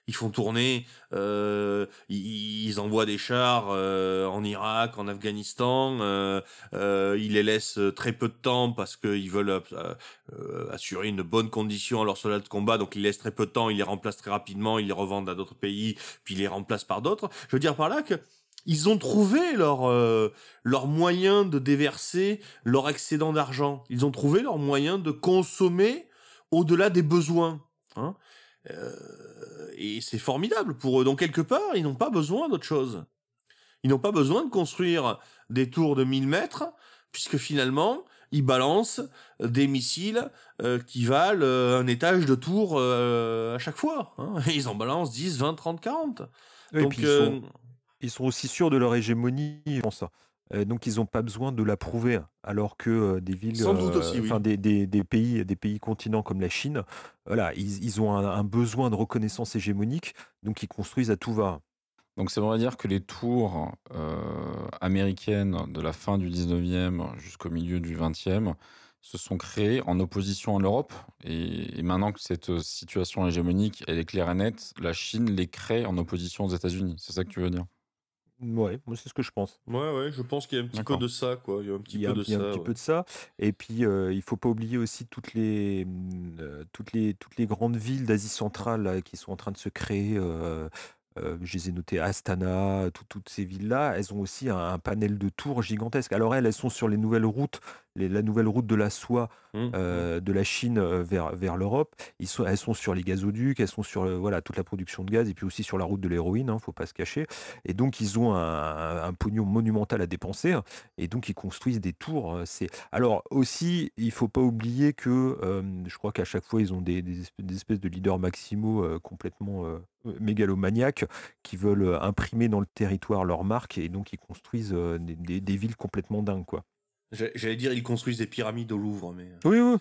Ils font tourner, euh, ils, envoient des chars euh, en Irak, en Afghanistan. euh, euh, ils les laissent très peu de temps parce qu'ils veulent euh, euh, assurer une bonne condition à leurs soldats de combat. Donc ils laissent très peu de temps, ils les remplacent très rapidement, ils les revendent à d'autres pays, puis ils les remplacent par d'autres. Je veux dire par là que ils ont trouvé leur euh, leur moyen de déverser leur excédent d'argent. Ils ont trouvé leur moyen de consommer au-delà des besoins. Hein Euh, et c'est formidable pour eux. Donc quelque part, ils n'ont pas besoin d'autre chose. Ils n'ont pas besoin de construire des tours de 1000 mètres, puisque finalement, ils balancent des missiles euh, qui valent euh, un étage de tour à chaque fois. hein. Ils en balancent 10, 20, 30, 40. Et Donc, puis ils, sont, ils sont aussi sûrs de leur hégémonie, je pense. Euh, donc ils n'ont pas besoin de la prouver, alors que des villes, aussi, oui. des, des- des pays, des pays continents comme la Chine, voilà, ils, ils ont un, un besoin de reconnaissance hégémonique, donc ils construisent à tout va. Donc ça voudrait dire que les tours euh, américaines de la fin du 19e jusqu'au milieu du 20e se sont créées en opposition à l'Europe. Et, et maintenant que cette situation hégémonique elle est claire et nette, la Chine les crée en opposition aux États-Unis. C'est ça que tu veux dire? Ouais, moi c'est ce que je pense. Ouais, ouais, je pense qu'il y a un petit peu de ça, quoi. Il y a un petit peu un, de il y a un ça. petit ouais. peu de ça. Et puis, euh, il faut pas oublier aussi toutes les, hum, euh, toutes les, toutes les grandes villes d'Asie centrale là, qui sont en train de se créer. euh, euh, je les ai notées, Astana, tout- toutes ces villes-là, elles ont aussi un, un panel de tours gigantesques. Alors elles, elles sont sur les nouvelles routes, les- la nouvelle route de la soie Hum, hum. euh, de la Chine euh, vers, vers l'Europe. Elles sont sur les gazoducs, elles sont sur euh, voilà, toute la production de gaz et puis aussi sur la route de l'héroïne, hein, faut pas se cacher. Et donc ils ont un, pognon monumental à dépenser hein, et donc ils construisent des tours. C'est alors aussi il faut pas oublier que euh, je crois qu'à chaque fois ils ont des, des espèces, de leaders maximaux euh, complètement mégalomaniaques qui veulent imprimer dans le territoire leur marque et donc ils construisent des, des- des villes complètement dingues quoi. J'allais dire, ils construisent des pyramides au Louvre, mais. Oui, oui.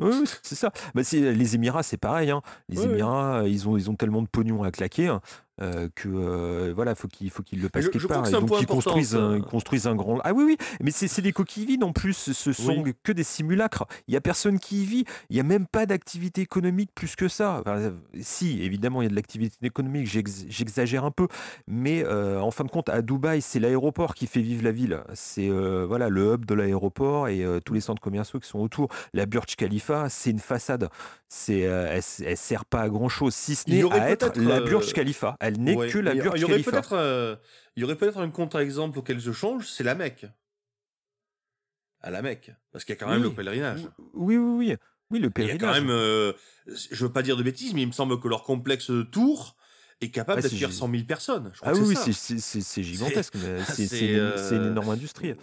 Oui, oui, c'est ça. Bah, les Émirats, c'est pareil. hein. Les. Émirats, euh, ils ont, ils ont tellement de pognon à claquer hein, euh, que euh, voilà, faut qu'ils, faut qu'ils le passent je- quelque je part. que Et donc ils construisent, un, ça. ils construisent un grand. Ah oui, oui. Mais c'est, des coquilles vides en plus. Ce sont Oui. que des simulacres. Il y a personne qui y vit. Il y a même pas d'activité économique plus que ça. Enfin, si, évidemment, il y a de l'activité économique. j'ex- j'exagère un peu, mais euh, en fin de compte, à Dubaï, c'est l'aéroport qui fait vivre la ville. C'est voilà le hub de l'aéroport et tous les centres commerciaux qui sont autour. La Burj Khalifa, c'est une façade. C'est, elle, elle sert pas à grand chose, si ce n'est à être la Burj Khalifa. Elle n'est Ouais, que la Burj il y aurait Khalifa. peut-être, euh, il y aurait peut-être un contre-exemple auquel je change, c'est la Mecque. À la Mecque, parce qu'il y a quand même le pèlerinage. Oui, oui, oui. Oui, le Il y a pèlerinage. quand même, euh, je veux pas dire de bêtises, mais il me semble que leur complexe de tour est capable Ah, gi- 100 000 personnes. Je crois Ah que oui, c'est, gigantesque. C'est, une, euh, c'est une énorme industrie.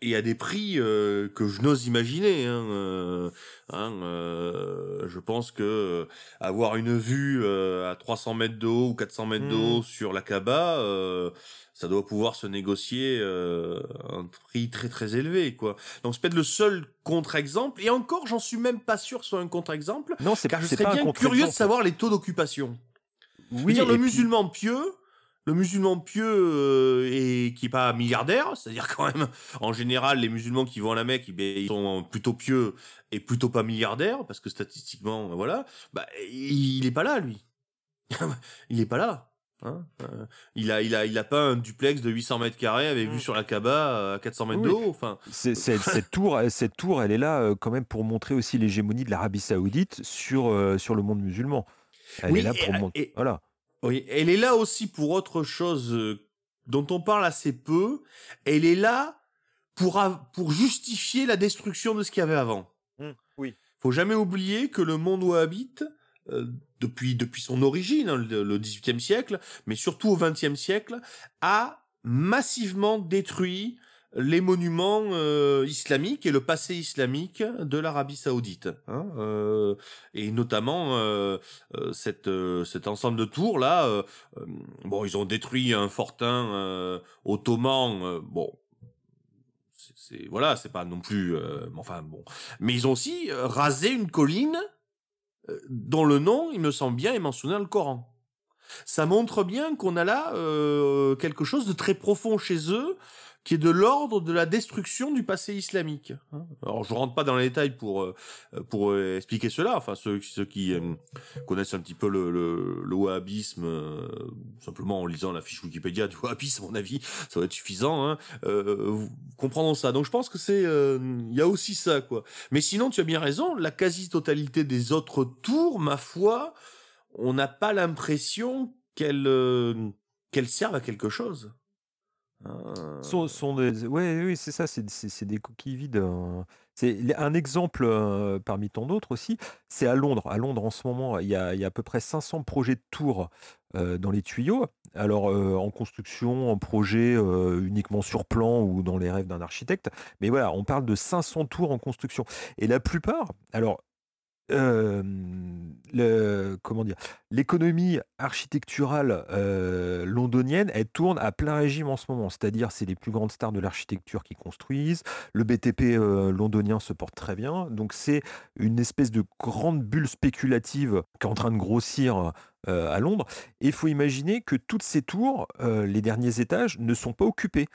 Et- à des prix euh, que je n'ose imaginer. Hein, euh, hein, euh, je pense que euh, avoir une vue euh, à 300 mètres de haut ou 400 mètres de Mm. haut sur la Kaaba, euh, ça doit pouvoir se négocier euh, un prix très très élevé, quoi. Donc c'est peut-être le seul contre-exemple. Et encore, j'en suis même pas sûr que ce soit un contre-exemple, Non, c'est, car je serais pas bien curieux de savoir les taux d'occupation. Je veux Oui, dire, le puis- musulman pieux, le musulman pieux euh, et qui est pas milliardaire, c'est-à-dire quand même, en général, les musulmans qui vont à la Mecque, eh ben, ils sont plutôt pieux et plutôt pas milliardaires, parce que statistiquement, euh, voilà, bah, il, est pas là, lui. il est pas là. Hein Euh, il a, il a, il a pas un duplex de 800 mètres carrés avec vue Mm. sur la Kaaba à 400 mètres Oui. de haut. Enfin, C'est- c'est- cette, tour, cette tour, elle est là euh, quand même pour montrer aussi l'hégémonie de l'Arabie Saoudite sur, euh, sur le monde musulman. Elle Oui, est là et- pour montrer. Voilà. Oui, elle est là aussi pour autre chose euh, dont on parle assez peu. Elle est là pour, justifier la destruction de ce qu'il y avait avant. Oui. Faut jamais oublier que le monde wahhabite, euh, depuis, depuis son origine, hein, le, le 18e siècle, mais surtout au 20e siècle, a massivement détruit les monuments euh, islamiques et le passé islamique de l'Arabie saoudite. hein, euh, et notamment euh, cette, cet ensemble de tours là. bon, ils ont détruit un fortin ottoman. bon, c'est- voilà, c'est pas non plus. enfin bon, mais ils ont aussi rasé une colline dont le nom, il me semble bien, est mentionné dans le Coran. Ça montre bien qu'on a là quelque chose de très profond chez eux, qui est de l'ordre de la destruction du passé islamique. hein. Alors je rentre pas dans les détails pour euh, pour euh, expliquer cela. Enfin ceux, ceux qui euh, connaissent un petit peu le, le, le wahhabisme, simplement en lisant la fiche Wikipédia du wahhabisme, à mon avis, ça va être suffisant. Hein, euh, ça. Donc je pense que c'est il y a aussi ça quoi. Mais sinon tu as bien raison. La quasi-totalité des autres tours, ma foi, on n'a pas l'impression qu'elles qu'elles servent à quelque chose. Euh, Sont, sont des... Ouais, oui, c'est ça, c'est des coquilles vides. euh. C'est un exemple euh, parmi tant d'autres aussi, c'est à Londres. À Londres, en ce moment, il y a, il y a à peu près 500 projets de tours euh, dans les tuyaux. Alors, euh, en construction, en projet uniquement sur plan ou dans les rêves d'un architecte. Mais voilà, on parle de 500 tours en construction. Et la plupart, alors, l'économie architecturale londonienne, elle tourne à plein régime en ce moment. C'est-à-dire, c'est les plus grandes stars de l'architecture qui construisent. Le BTP londonien se porte très bien. Donc, c'est une espèce de grande bulle spéculative qui est en train de grossir à Londres. Et il faut imaginer que toutes ces tours, les derniers étages, ne sont pas occupés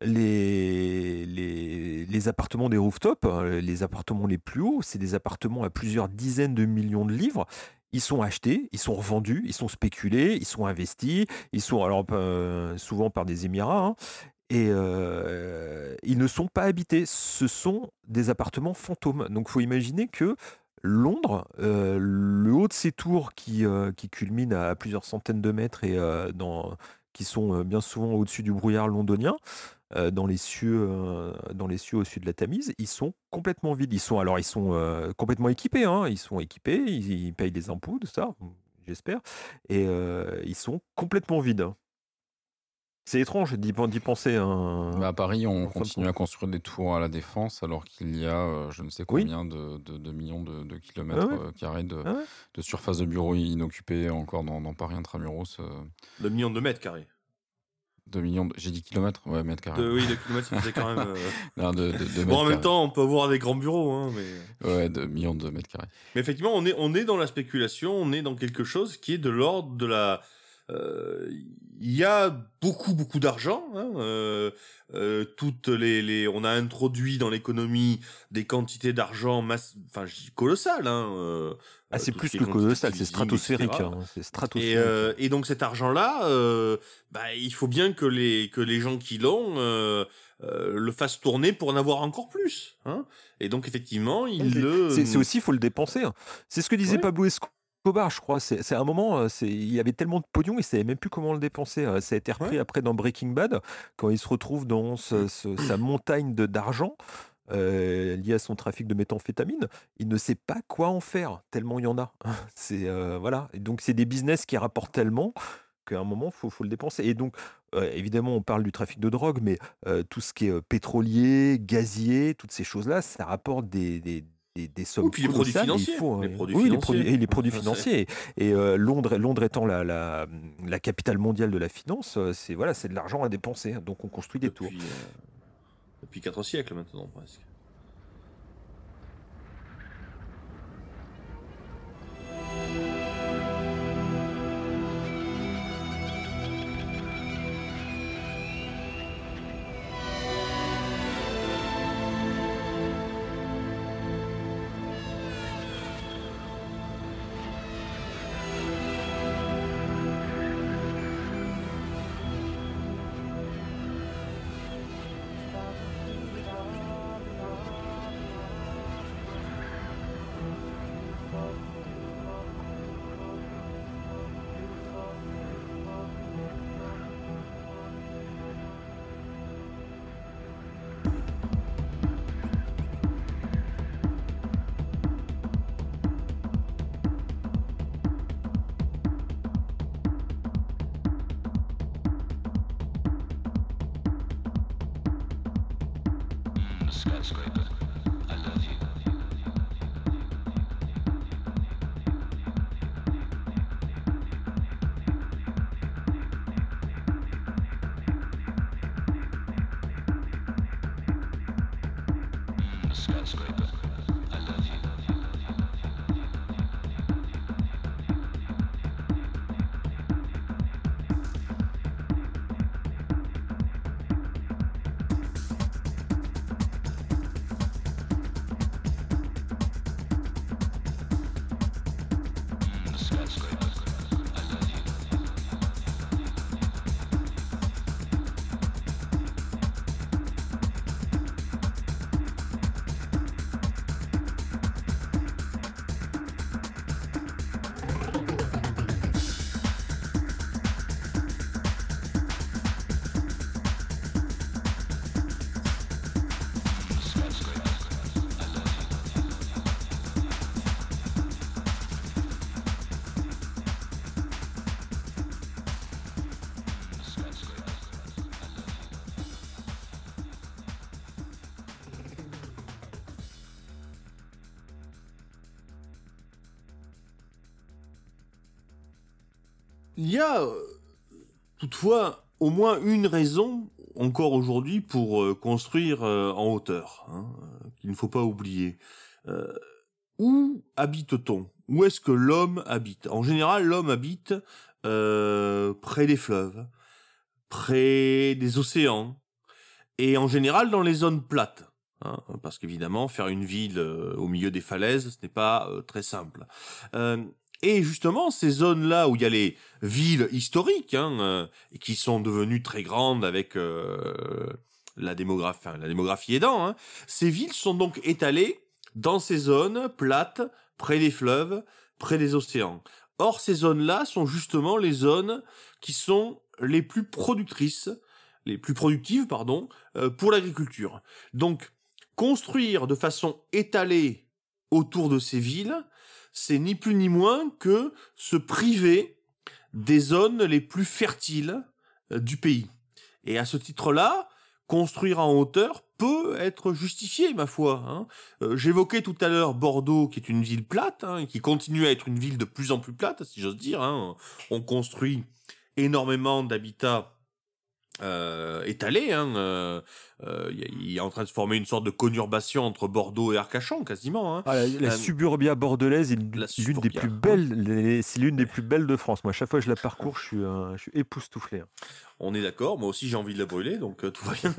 les, les, appartements des rooftops, euh, les appartements les plus hauts, c'est des appartements à plusieurs dizaines de millions de livres. ils sont achetés, ils sont revendus, ils sont spéculés, ils sont investis, ils sont alors euh, souvent par des Émirats, hein, et euh, ils ne sont pas habités. Ce sont des appartements fantômes. Donc, il faut imaginer que Londres, le haut de ces tours qui, qui culminent à plusieurs centaines de mètres et qui sont bien souvent au-dessus du brouillard londonien, euh, dans les cieux, euh, dans les cieux au-dessus de la Tamise, ils sont complètement vides. Ils sont alors ils sont euh, complètement équipés. hein. Ils sont équipés, ils, ils payent des impôts, tout ça, j'espère, et euh, ils sont complètement vides. C'est étrange d'y penser. hein. Bah, à Paris, on en continue à construire des tours à la défense alors qu'il y a euh, je ne sais Oui. combien de, de- de millions de, de kilomètres ouais. carrés de, Ah ouais. de surface de bureaux inoccupés encore dans, dans Paris intramuros. euh, De millions de mètres carrés. De millions de- J'ai dit kilomètres Ouais, mètres carrés. De, oui, de kilomètres, ça faisait quand même. euh, Non, de, de- Bon, en même carrés. temps, on peut avoir des grands bureaux, hein, mais. Ouais, de millions de mètres carrés. Mais effectivement, on est, on est dans la spéculation, on est dans quelque chose qui est de l'ordre de la. Euh, Il y a beaucoup, beaucoup d'argent. Hein, euh, euh, toutes les, les, on a introduit dans l'économie des quantités d'argent, mass... enfin, je dis colossales. Hein, euh, Ah, c'est plus que colossal, c'est stratosphérique. hein, C'est Et, stratosphérique. euh, et donc cet argent-là, euh, bah, il faut bien que les que les gens qui l'ont euh, euh, le fassent tourner pour en avoir encore plus. Hein et donc effectivement, C'est- le. C'est aussi, il faut le dépenser. hein. C'est ce que disait. Pablo Escobar, je crois. C'est un moment, euh, il y avait tellement de pognon, il ne savait même plus comment le dépenser. Euh, Ça a été repris Ouais. après dans Breaking Bad, quand il se retrouve dans ce- ce- sa montagne de- d'argent euh, liée à son trafic de méthamphétamine. Il ne sait pas quoi en faire, tellement il y en a. C'est euh, voilà. Et donc c'est des business qui rapportent tellement qu'à un moment, il faut, faut le dépenser. Et donc, euh, évidemment, on parle du trafic de drogue, mais tout ce qui est pétrolier, gazier, toutes ces choses-là, ça rapporte des, des, des, des sommes Oui, puis les produits il financiers, faut, les euh, produits oui, les produits, et les produits financiers. Et euh, Londres, Londres étant la, la, la capitale mondiale de la finance, euh, c'est voilà, c'est de l'argent à dépenser. Donc, on construit des tours. euh, depuis quatre siècles maintenant presque. Il y a euh, toutefois au moins une raison encore aujourd'hui pour euh, construire euh, en hauteur, hein, qu'il ne faut pas oublier. Où habite-t-on? Où est-ce que l'homme habite? En général, l'homme habite près des fleuves, près des océans, et en général dans les zones plates. hein, parce qu'évidemment, faire une ville au milieu des falaises, ce n'est pas très simple. Et justement, ces zones-là où il y a les villes historiques, hein, euh, qui sont devenues très grandes avec euh, la, démographie, enfin, la démographie aidant, hein, ces villes sont donc étalées dans ces zones plates, près des fleuves, près des océans. Or, ces zones-là sont justement les zones qui sont les plus productrices, les plus productives, pardon, euh, pour l'agriculture. Donc, construire de façon étalée autour de ces villes, c'est ni plus ni moins que se priver des zones les plus fertiles euh, du pays. Et à ce titre-là, construire en hauteur peut être justifié, ma foi. hein. Euh, J'évoquais tout à l'heure Bordeaux, qui est une ville plate, hein, qui continue à être une ville de plus en plus plate, si j'ose dire. hein. On construit énormément d'habitats euh, étalés. hein, euh, euh, Il est en train de se former une sorte de conurbation entre Bordeaux et Arcachon, quasiment. hein. Ah, la, la Euh, suburbia bordelaise est la l'une des suburbia. plus belles, les- c'est l'une des plus belles de France. Moi, à chaque fois que je la parcours, je suis, je suis époustouflé. hein. On est d'accord, moi aussi j'ai envie de la brûler, donc euh, tout va bien.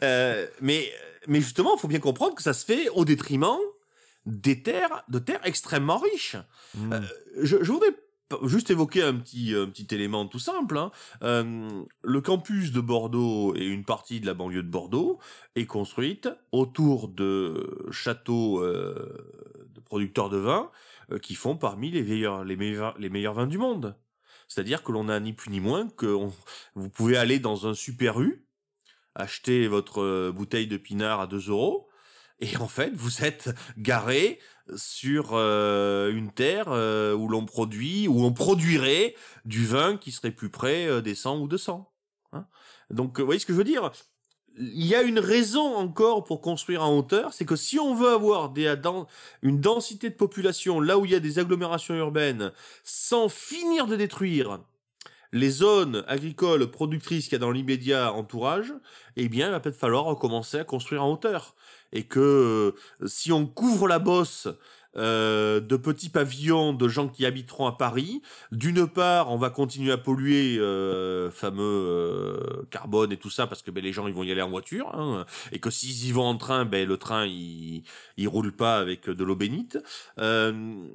Mais, mais justement, il faut bien comprendre que ça se fait au détriment des terres, de terres extrêmement riches. Mm. Euh, je, je voudrais juste évoquer un petit, un petit élément tout simple. hein. Euh, le campus de Bordeaux et une partie de la banlieue de Bordeaux est construite autour de châteaux euh, de producteurs de vin euh, qui font parmi les meilleurs, les meilleurs, vins du monde. C'est-à-dire que l'on a ni plus ni moins que vous pouvez aller dans un super U, acheter votre bouteille de pinard à 2 euros, et en fait, vous êtes garé sur euh, une terre euh, où l'on produit, où on produirait du vin qui serait plus près euh, des 100 ou 200. hein. Donc, euh, vous voyez ce que je veux dire? Il y a une raison encore pour construire en hauteur, c'est que si on veut avoir des, une densité de population là où il y a des agglomérations urbaines, sans finir de détruire les zones agricoles productrices qu'il y a dans l'immédiat entourage, eh bien, il va peut-être falloir recommencer à construire en hauteur. Et que euh, si on couvre la bosse euh, de petits pavillons de gens qui habiteront à Paris, d'une part, on va continuer à polluer euh, fameux euh, carbone et tout ça parce que ben, les gens ils vont y aller en voiture hein, et que s'ils y vont en train, ben le train il il roule pas avec de l'eau bénite. Euh,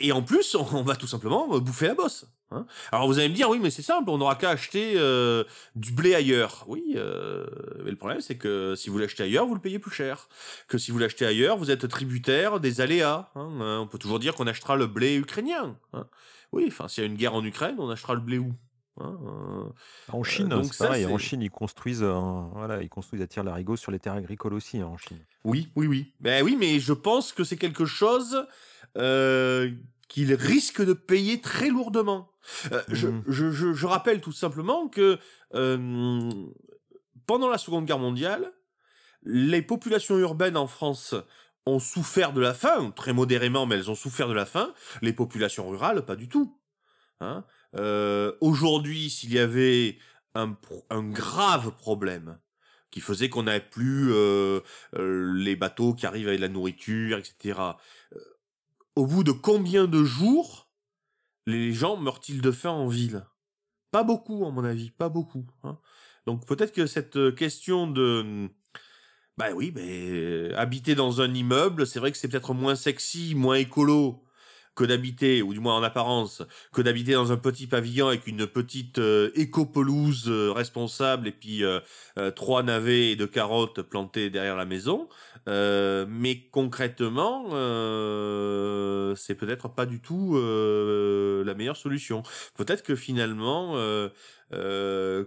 et en plus, on va tout simplement bouffer la bosse. Hein. Alors vous allez me dire, oui, mais c'est simple, on n'aura qu'à acheter euh, du blé ailleurs. Oui, euh, mais le problème, c'est que si vous l'achetez ailleurs, vous le payez plus cher. Que si vous l'achetez ailleurs, vous êtes tributaire des aléas. hein. Euh, On peut toujours dire qu'on achètera le blé ukrainien. hein. Oui, enfin, s'il y a une guerre en Ukraine, on achètera le blé où euh, En Chine, donc c'est ça, pareil. En Chine, ils construisent, un- voilà, ils construisent à tir larigot sur les terres agricoles aussi hein, en Chine. Oui, oui, oui. Ben oui, mais je pense que c'est quelque chose euh, qu'il risque de payer très lourdement. Euh, je, Mhm. je, je, je rappelle tout simplement que euh, pendant la Seconde Guerre mondiale, les populations urbaines en France ont souffert de la faim, très modérément, mais elles ont souffert de la faim. Les populations rurales, pas du tout. Hein Euh, Aujourd'hui, s'il y avait un, un grave problème qui faisait qu'on n'avait plus euh, euh, les bateaux qui arrivent avec de la nourriture, etc. Euh, au bout de combien de jours les gens meurent-ils de faim en ville? Pas beaucoup, à mon avis, pas beaucoup. hein. Donc peut-être que cette euh, question de... Bah oui, mais habiter dans un immeuble, c'est vrai que c'est peut-être moins sexy, moins écolo que d'habiter, ou du moins en apparence, que d'habiter dans un petit pavillon avec une petite euh, éco-pelouse euh, responsable et puis euh, euh, trois navets et de carottes plantées derrière la maison. Euh, mais concrètement, c'est peut-être pas du tout la meilleure solution. Peut-être que finalement,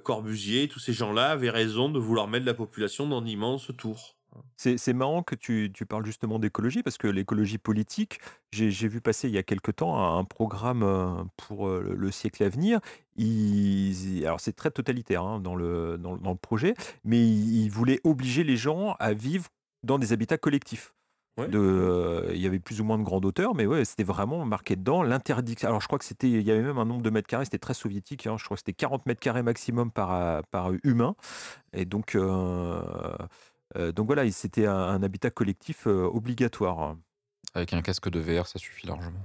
Corbusier, tous ces gens-là avaient raison de vouloir mettre la population dans d'immenses tours. C'est marrant que tu, tu parles justement d'écologie, parce que l'écologie politique, j'ai j'ai vu passer il y a quelque temps un, programme euh, pour euh, le, le siècle à venir. Ils- alors c'est très totalitaire hein, dans, le, dans, le- dans le projet, mais ils, ils voulaient obliger les gens à vivre dans des habitats collectifs. Ouais. De, euh, il y avait plus ou moins de grande hauteur, mais ouais, c'était vraiment marqué dedans l'interdiction. Alors je crois que c'était, il y avait même un nombre de mètres carrés, c'était très soviétique. hein, je crois que c'était 40 mètres carrés maximum par, par humain. Et donc, euh, donc voilà, c'était un, un habitat collectif euh, obligatoire. Avec un casque de VR, ça suffit largement.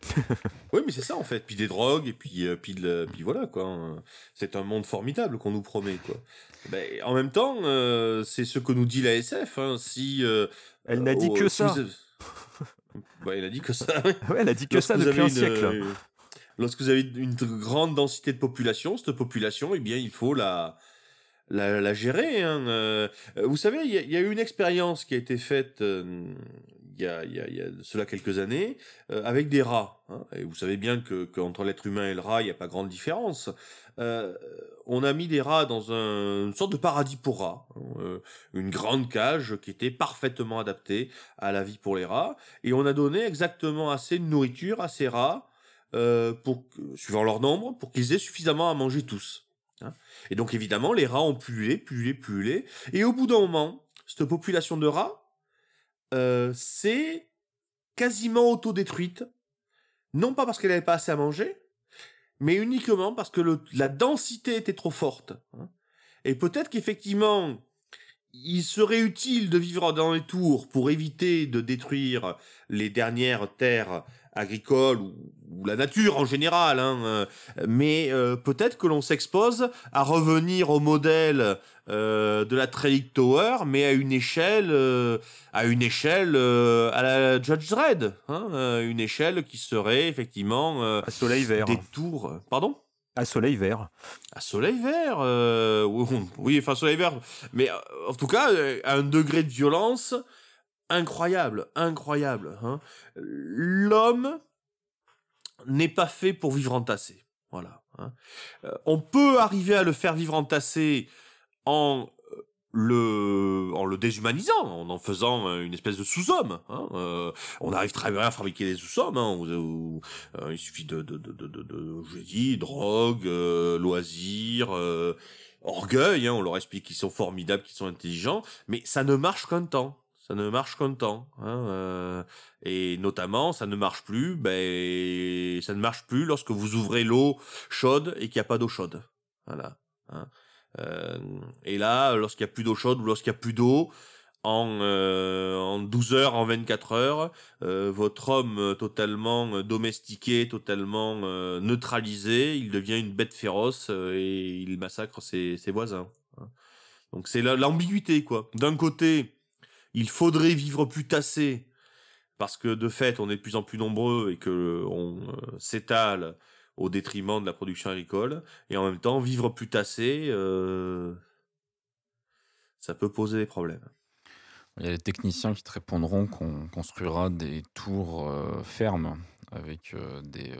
Oui, mais c'est ça en fait. Puis des drogues, et puis, euh, puis, le- puis voilà quoi. hein. C'est un monde formidable qu'on nous promet quoi. Ben, en même temps, euh, c'est ce que nous dit la SF. hein. Si euh, Elle n'a dit que si ça. vous- Bah, il a dit que ça. Ouais, elle a dit que Lorsque ça depuis avez un une, siècle. euh, lorsque vous avez une grande densité de population, cette population, eh bien, il faut la, la, la gérer. hein, euh. Euh, Vous savez, il y, y a eu une expérience qui a été faite euh, il y, a, il y a- il y a cela quelques années euh, avec des rats. hein. Et vous savez bien que qu'entre l'être humain et le rat, il n'y a pas grande différence. Euh, on a mis des rats dans un, une sorte de paradis pour rats, hein, euh, une grande cage qui était parfaitement adaptée à la vie pour les rats, et on a donné exactement assez de nourriture à ces rats, euh, pour, suivant leur nombre, pour qu'ils aient suffisamment à manger tous. Hein. Et donc évidemment, les rats ont pullulé, pullulé, pullulé, et au bout d'un moment, cette population de rats euh, s'est quasiment autodétruite, non pas parce qu'elle n'avait pas assez à manger, mais uniquement parce que la densité était trop forte. hein. Et peut-être qu'effectivement, il serait utile de vivre dans les tours pour éviter de détruire les dernières terres agricoles ou, ou la nature en général. hein, euh, mais euh, peut-être que l'on s'expose à revenir au modèle euh, de la Trellick Tower, mais à une échelle, euh, à une échelle à la Judge Dredd, hein, une échelle qui serait effectivement À soleil vert. des tours. Pardon? À soleil vert. à soleil vert, oui, enfin soleil vert, mais en tout cas à un degré de violence incroyable, incroyable. hein. L'homme n'est pas fait pour vivre entassé, voilà. hein. Euh, on peut arriver à le faire vivre entassé en euh, le en le déshumanisant, en en faisant euh, une espèce de sous-homme. hein. On arrive très bien à fabriquer des sous-hommes. il suffit de, de, de, de, de, de- je dit, drogue, loisirs, orgueil. on leur explique qu'ils sont formidables, qu'ils sont intelligents, mais ça ne marche qu'un temps. Ça ne marche qu'un temps. Hein, euh, et notamment, ça ne marche plus. Ben, ça ne marche plus lorsque vous ouvrez l'eau chaude et qu'il n'y a pas d'eau chaude. Voilà. hein. Euh, et là, lorsqu'il n'y a plus d'eau chaude ou lorsqu'il n'y a plus d'eau, en, euh, en 12 heures, en 24 heures, euh, votre homme euh, totalement domestiqué, totalement neutralisé, il devient une bête féroce et il massacre ses, voisins. hein. Donc c'est la- l'ambiguïté, quoi. D'un côté, il faudrait vivre plus tassé, parce que de fait, on est de plus en plus nombreux et que on euh, s'étale au détriment de la production agricole, et en même temps, vivre plus tassé, euh, ça peut poser des problèmes. Il y a les techniciens qui te répondront qu'on construira des tours euh, fermes avec des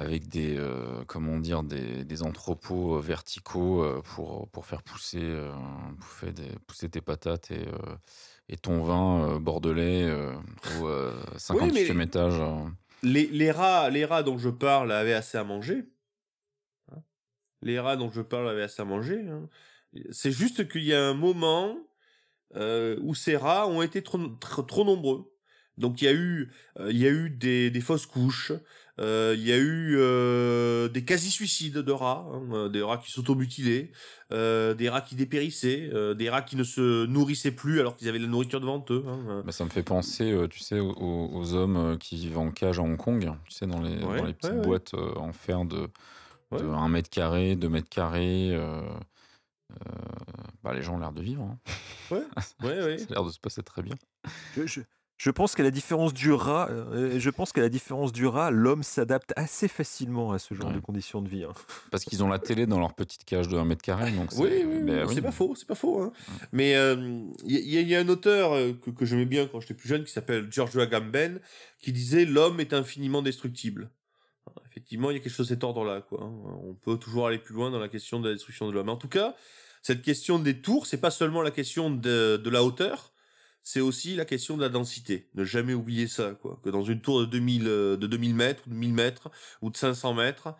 avec des euh, comment dire des, des entrepôts euh, verticaux euh, pour pour faire pousser pousser, des- pousser tes patates et et ton vin bordelais au euh, 58e mais- étage. les, les rats, les rats dont je parle avaient assez à manger. Hein. Les rats dont je parle avaient assez à manger. hein. C'est juste qu'il y a un moment où ces rats ont été trop, trop, trop nombreux. Donc il y a eu, euh, il y a eu des, des fausses couches, euh, il y a eu euh, des quasi-suicides de rats, hein, des rats qui s'automutilaient, euh, des rats qui dépérissaient, euh, des rats qui ne se nourrissaient plus alors qu'ils avaient la nourriture devant eux. hein. Bah, ça me fait penser, euh, tu sais, aux, hommes qui vivent en cage à Hong Kong, tu sais, dans les, Ouais, dans les petites ouais, ouais. boîtes euh, en fer de, de Ouais. 1 mètre carré, 2 mètres carrés. euh, euh, bah, les gens ont l'air de vivre. hein. Ouais, ouais, ouais. Ça a l'air de se passer très bien. Je, je- je pense qu'à la différence du rat, euh, je pense qu'à la différence du rat, l'homme s'adapte assez facilement à ce genre Ouais. de conditions de vie. hein. Parce qu'ils ont la télé dans leur petite cage de 1 mètre carré. Donc Oui, c'est- oui, oui, bah c'est pas faux, c'est pas faux. hein. Mais euh, il y, a- il y a un auteur euh, que, que j'aimais bien quand j'étais plus jeune qui s'appelle George Agamben qui disait l'homme est infiniment destructible. Alors, Effectivement, il y a quelque chose de cet ordre-là. Quoi. hein. On peut toujours aller plus loin dans la question de la destruction de l'homme. En tout cas, cette question des tours, c'est pas seulement la question de, de la hauteur, c'est aussi la question de la densité. Ne jamais oublier ça, quoi. Que dans une tour de 2000, euh, de 2000 mètres, de 1000 mètres, ou de 500 mètres,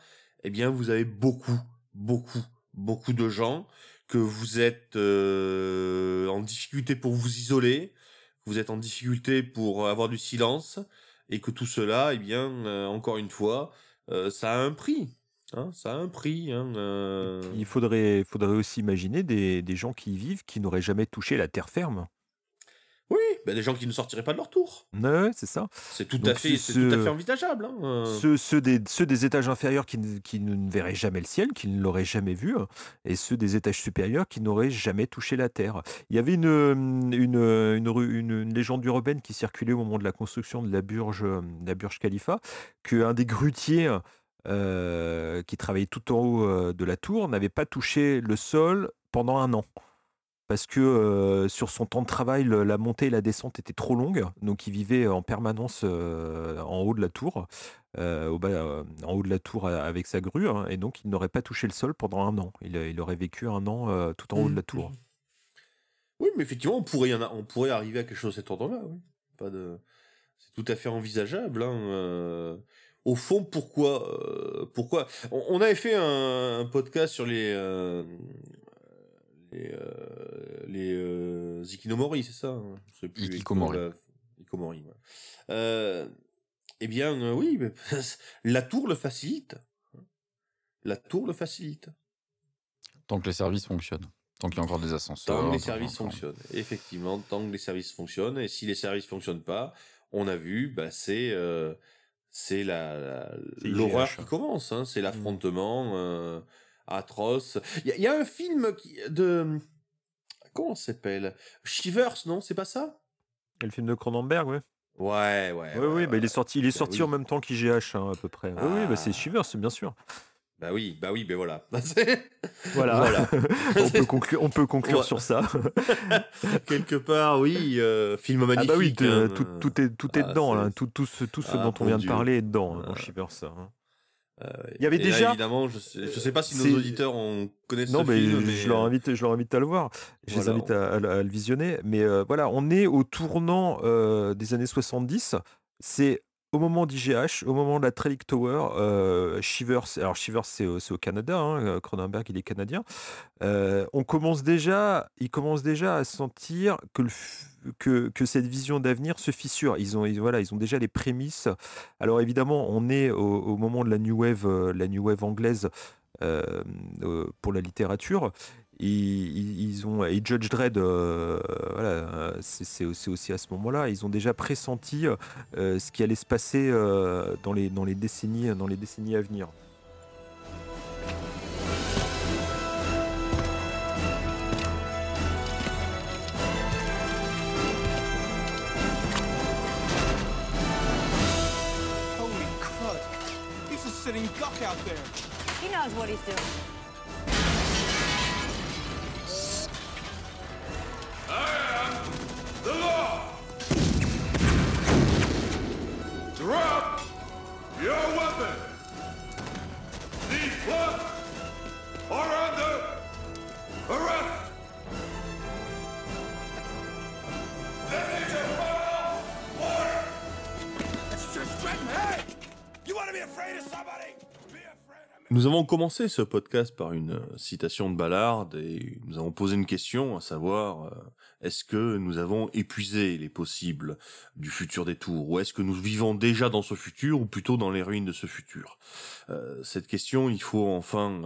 eh bien, vous avez beaucoup, beaucoup, beaucoup de gens que vous êtes euh, en difficulté pour vous isoler, que vous êtes en difficulté pour avoir du silence, et que tout cela, eh bien, euh, encore une fois, ça a un prix. Hein, ça a un prix. Hein. Il faudrait, faudrait aussi imaginer des, des gens qui y vivent qui n'auraient jamais touché la terre ferme. Oui, bah, des gens qui ne sortiraient pas de leur tour. Ouais, c'est ça. C'est tout, à fait, c'est c'est tout à ce- fait envisageable. hein. Ceux, ceux des, ceux des étages inférieurs qui, ne- qui ne verraient jamais le ciel, qui ne l'auraient jamais vu, hein, et ceux des étages supérieurs qui n'auraient jamais touché la terre. Il y avait une, euh, une, euh, une, une- une légende urbaine qui circulait au moment de la construction de la Burj, euh, de la Burj Khalifa, qu'un des grutiers euh, qui travaillait tout en haut de la tour n'avait pas touché le sol pendant un an. Parce que euh, sur son temps de travail, le- la montée et la descente étaient trop longues, donc il vivait en permanence euh, en haut de la tour, euh, au bas, en haut de la tour avec sa grue, hein, et donc il n'aurait pas touché le sol pendant un an. Il, il aurait vécu un an tout en haut de la tour. Oui, mais effectivement, on pourrait, y en a- on pourrait arriver à quelque chose de cet ordre-là. Oui. Pas de... C'est tout à fait envisageable. hein. Au fond, pourquoi, pourquoi? On, on avait fait un, un podcast sur les les, euh, les euh, Ikinomori, c'est ça hein Je sais plus, Ikikomori. la- Ikikomori, ouais. Euh, eh bien, euh, oui, mais la tour le facilite. La tour le facilite. Tant que les services fonctionnent. Tant qu'il y a encore des ascenseurs. Tant que les services fonctionnent. Effectivement, tant que les services fonctionnent. Et si les services fonctionnent pas, on a vu, bah, c'est euh, c'est la C'est l'horreur qui commence. Hein, c'est l'affrontement euh, atroce. Il y, a- il y a un film qui, de comment s'appelle? Shivers, non? C'est pas ça? Et le film de Cronenberg, ouais. Ouais, ouais. Oui, oui, bah, il est sorti, il est Bah sorti oui. en même temps qu'IGH, hein, à peu près. Oui, oui, bah, c'est Ah. Shivers, bien sûr. Bah oui, bah oui, ben voilà. Voilà. Voilà. on, peut conclure, on peut conclure Ouais. sur ça. Quelque part, oui, euh, film magnifique. Ah bah oui, hein. tout, tout est, tout est Ah, dedans, là. Tout, tout ce, tout ce Ah, dont on vient de parler est dedans, hein, Ah. dans Shivers. hein. Euh, Il y avait là, déjà- évidemment, je sais, je sais pas si nos auditeurs ont connaissent Non, ce mais film, mais je leur euh, invite, je leur invite à le voir. Je Voilà, les invite à, à le- à le visionner. Mais euh, voilà, on est au tournant euh, des années 70. C'est au moment d'IGH, au moment de la Trellick Tower, euh, Shivers, alors Shivers c'est au, Canada, hein, euh, Cronenberg il est canadien. Euh, on commence déjà, ils commencent déjà à sentir que, que, cette vision d'avenir se fissure. Ils ont, voilà, ils ont déjà les prémices. Alors évidemment, on est au, moment de la new wave, la new wave anglaise pour la littérature. Ils, ils- ils ont et Judge Dredd, euh, voilà, c'est aussi à ce moment-là. Ils ont déjà pressenti euh, ce qui allait se passer euh, dans les dans les décennies dans les décennies à venir. Holy crud. He's a sitting duck out there. He knows what he's doing. The law! Drop your weapon! These plugs are under arrest! This is your final order! It's just Trenton. Hey! You want to be afraid of somebody? Nous avons commencé ce podcast par une euh, citation de Ballard et nous avons posé une question, à savoir euh, est-ce que nous avons épuisé les possibles du futur des tours ou est-ce que nous vivons déjà dans ce futur ou plutôt dans les ruines de ce futur? Euh, Cette question, il faut enfin,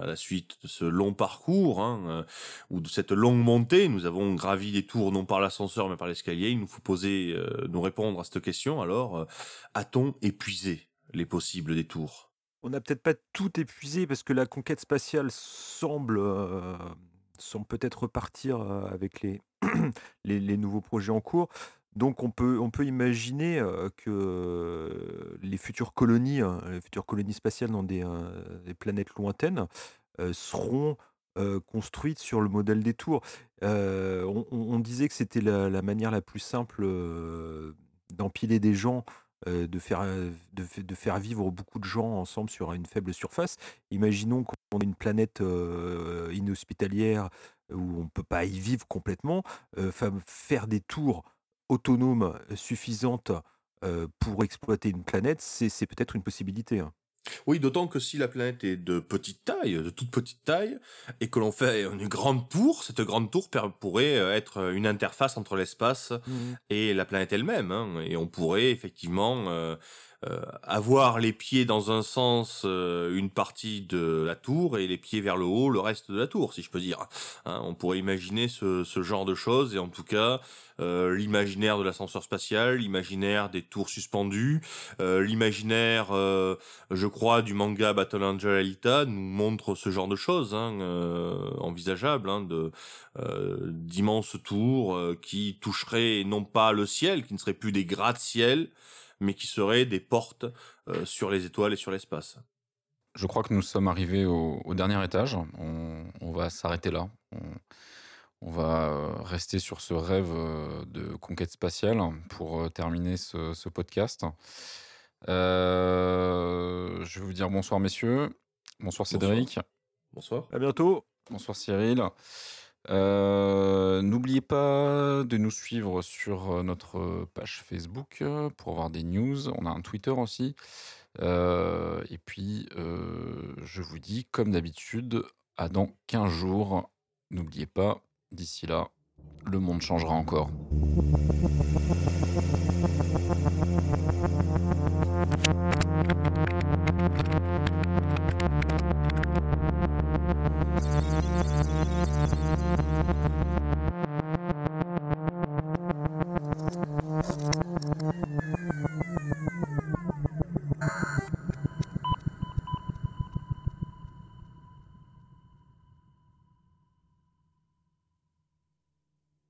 à la suite de ce long parcours hein, ou de cette longue montée, nous avons gravi les tours non par l'ascenseur mais par l'escalier. Il nous faut poser, nous répondre à cette question. Alors, a-t-on épuisé les possibles des tours? On n'a peut-être pas tout épuisé parce que la conquête spatiale semble, euh, peut-être repartir euh, avec les, nouveaux projets en cours. Donc on peut, imaginer euh, que les futures colonies, hein, les futures colonies spatiales dans des, planètes lointaines seront construites sur le modèle des tours. On, disait que c'était la, manière la plus simple d'empiler des gens euh, de, faire, euh, de, fa- de faire vivre beaucoup de gens ensemble sur une faible surface. Imaginons qu'on ait une planète euh, inhospitalière où on ne peut pas y vivre complètement, fa- faire des tours autonomes suffisantes pour exploiter une planète, c'est c'est peut-être une possibilité. hein. Oui, d'autant que si la planète est de petite taille, de toute petite taille, et que l'on fait une grande tour, cette grande tour pourrait euh, être une interface entre l'espace et la planète elle-même. hein. et on pourrait effectivement euh, avoir les pieds dans un sens, euh, une partie de la tour, et les pieds vers le haut, le reste de la tour, si je peux dire. Hein, on pourrait imaginer ce, ce genre de choses, et en tout cas, euh, l'imaginaire de l'ascenseur spatial, l'imaginaire des tours suspendues, euh, l'imaginaire, euh, je crois, du manga Battle Angel Alita nous montre ce genre de choses hein, euh, envisageables, hein, de euh, d'immenses tours euh, qui toucheraient non pas le ciel, qui ne seraient plus des gratte-ciel, mais qui seraient des portes euh, sur les étoiles et sur l'espace. Je crois que nous sommes arrivés au, au dernier étage. On, on va s'arrêter là. On, on va euh, rester sur ce rêve euh, de conquête spatiale pour terminer ce, ce podcast. Euh, je vais vous dire bonsoir, messieurs. Bonsoir, Cédric. Bonsoir. À bientôt. Bonsoir, Cyril. Euh, N'oubliez pas de nous suivre sur euh, notre page Facebook euh, pour avoir des news. On a un Twitter aussi. Et puis, je vous dis, comme d'habitude, à dans 15 jours. N'oubliez pas, d'ici là, le monde changera encore.